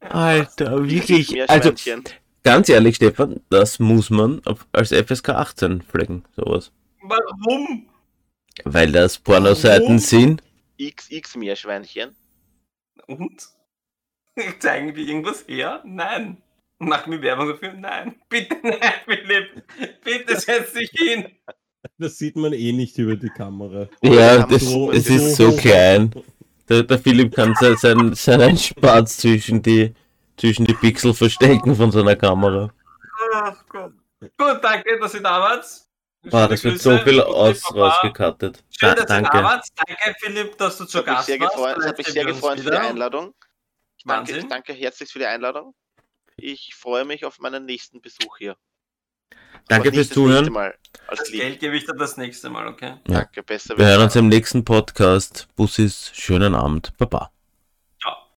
Alter, wirklich. Also, ganz ehrlich, Stefan, das muss man als FSK 18 flecken, sowas. Warum? Weil das Pornoseiten sind. XX Meerschweinchen. Und? <laughs> Zeigen die irgendwas her? Nein. Machen wir Werbung dafür? Nein. Bitte <laughs> nein, Philipp. Bitte setz dich hin. Das sieht man eh nicht über die Kamera. Ja, das, so- es so ist so klein. Der, der Philipp kann se- sein, seinen Spatz zwischen die, zwischen die Pixel verstecken von seiner Kamera. Ach Gott. Gut, danke, dass ihr da wart. Boah, das wird so viel aus, rausgekattet. Schön, Da, dass da danke. wart. Danke, Philipp, dass du zu Ich habe mich Gast sehr warst. gefreut, hat mich sehr gefreut für die. Einladung. Ich danke, ich danke herzlich für die Einladung. Ich freue mich auf meinen nächsten Besuch hier. Danke fürs Zuhören. Das Lied. Geld gebe ich dir das nächste Mal, okay? Ja. Danke, besser Wir hören uns im nächsten Podcast. Bussis, schönen Abend. Baba.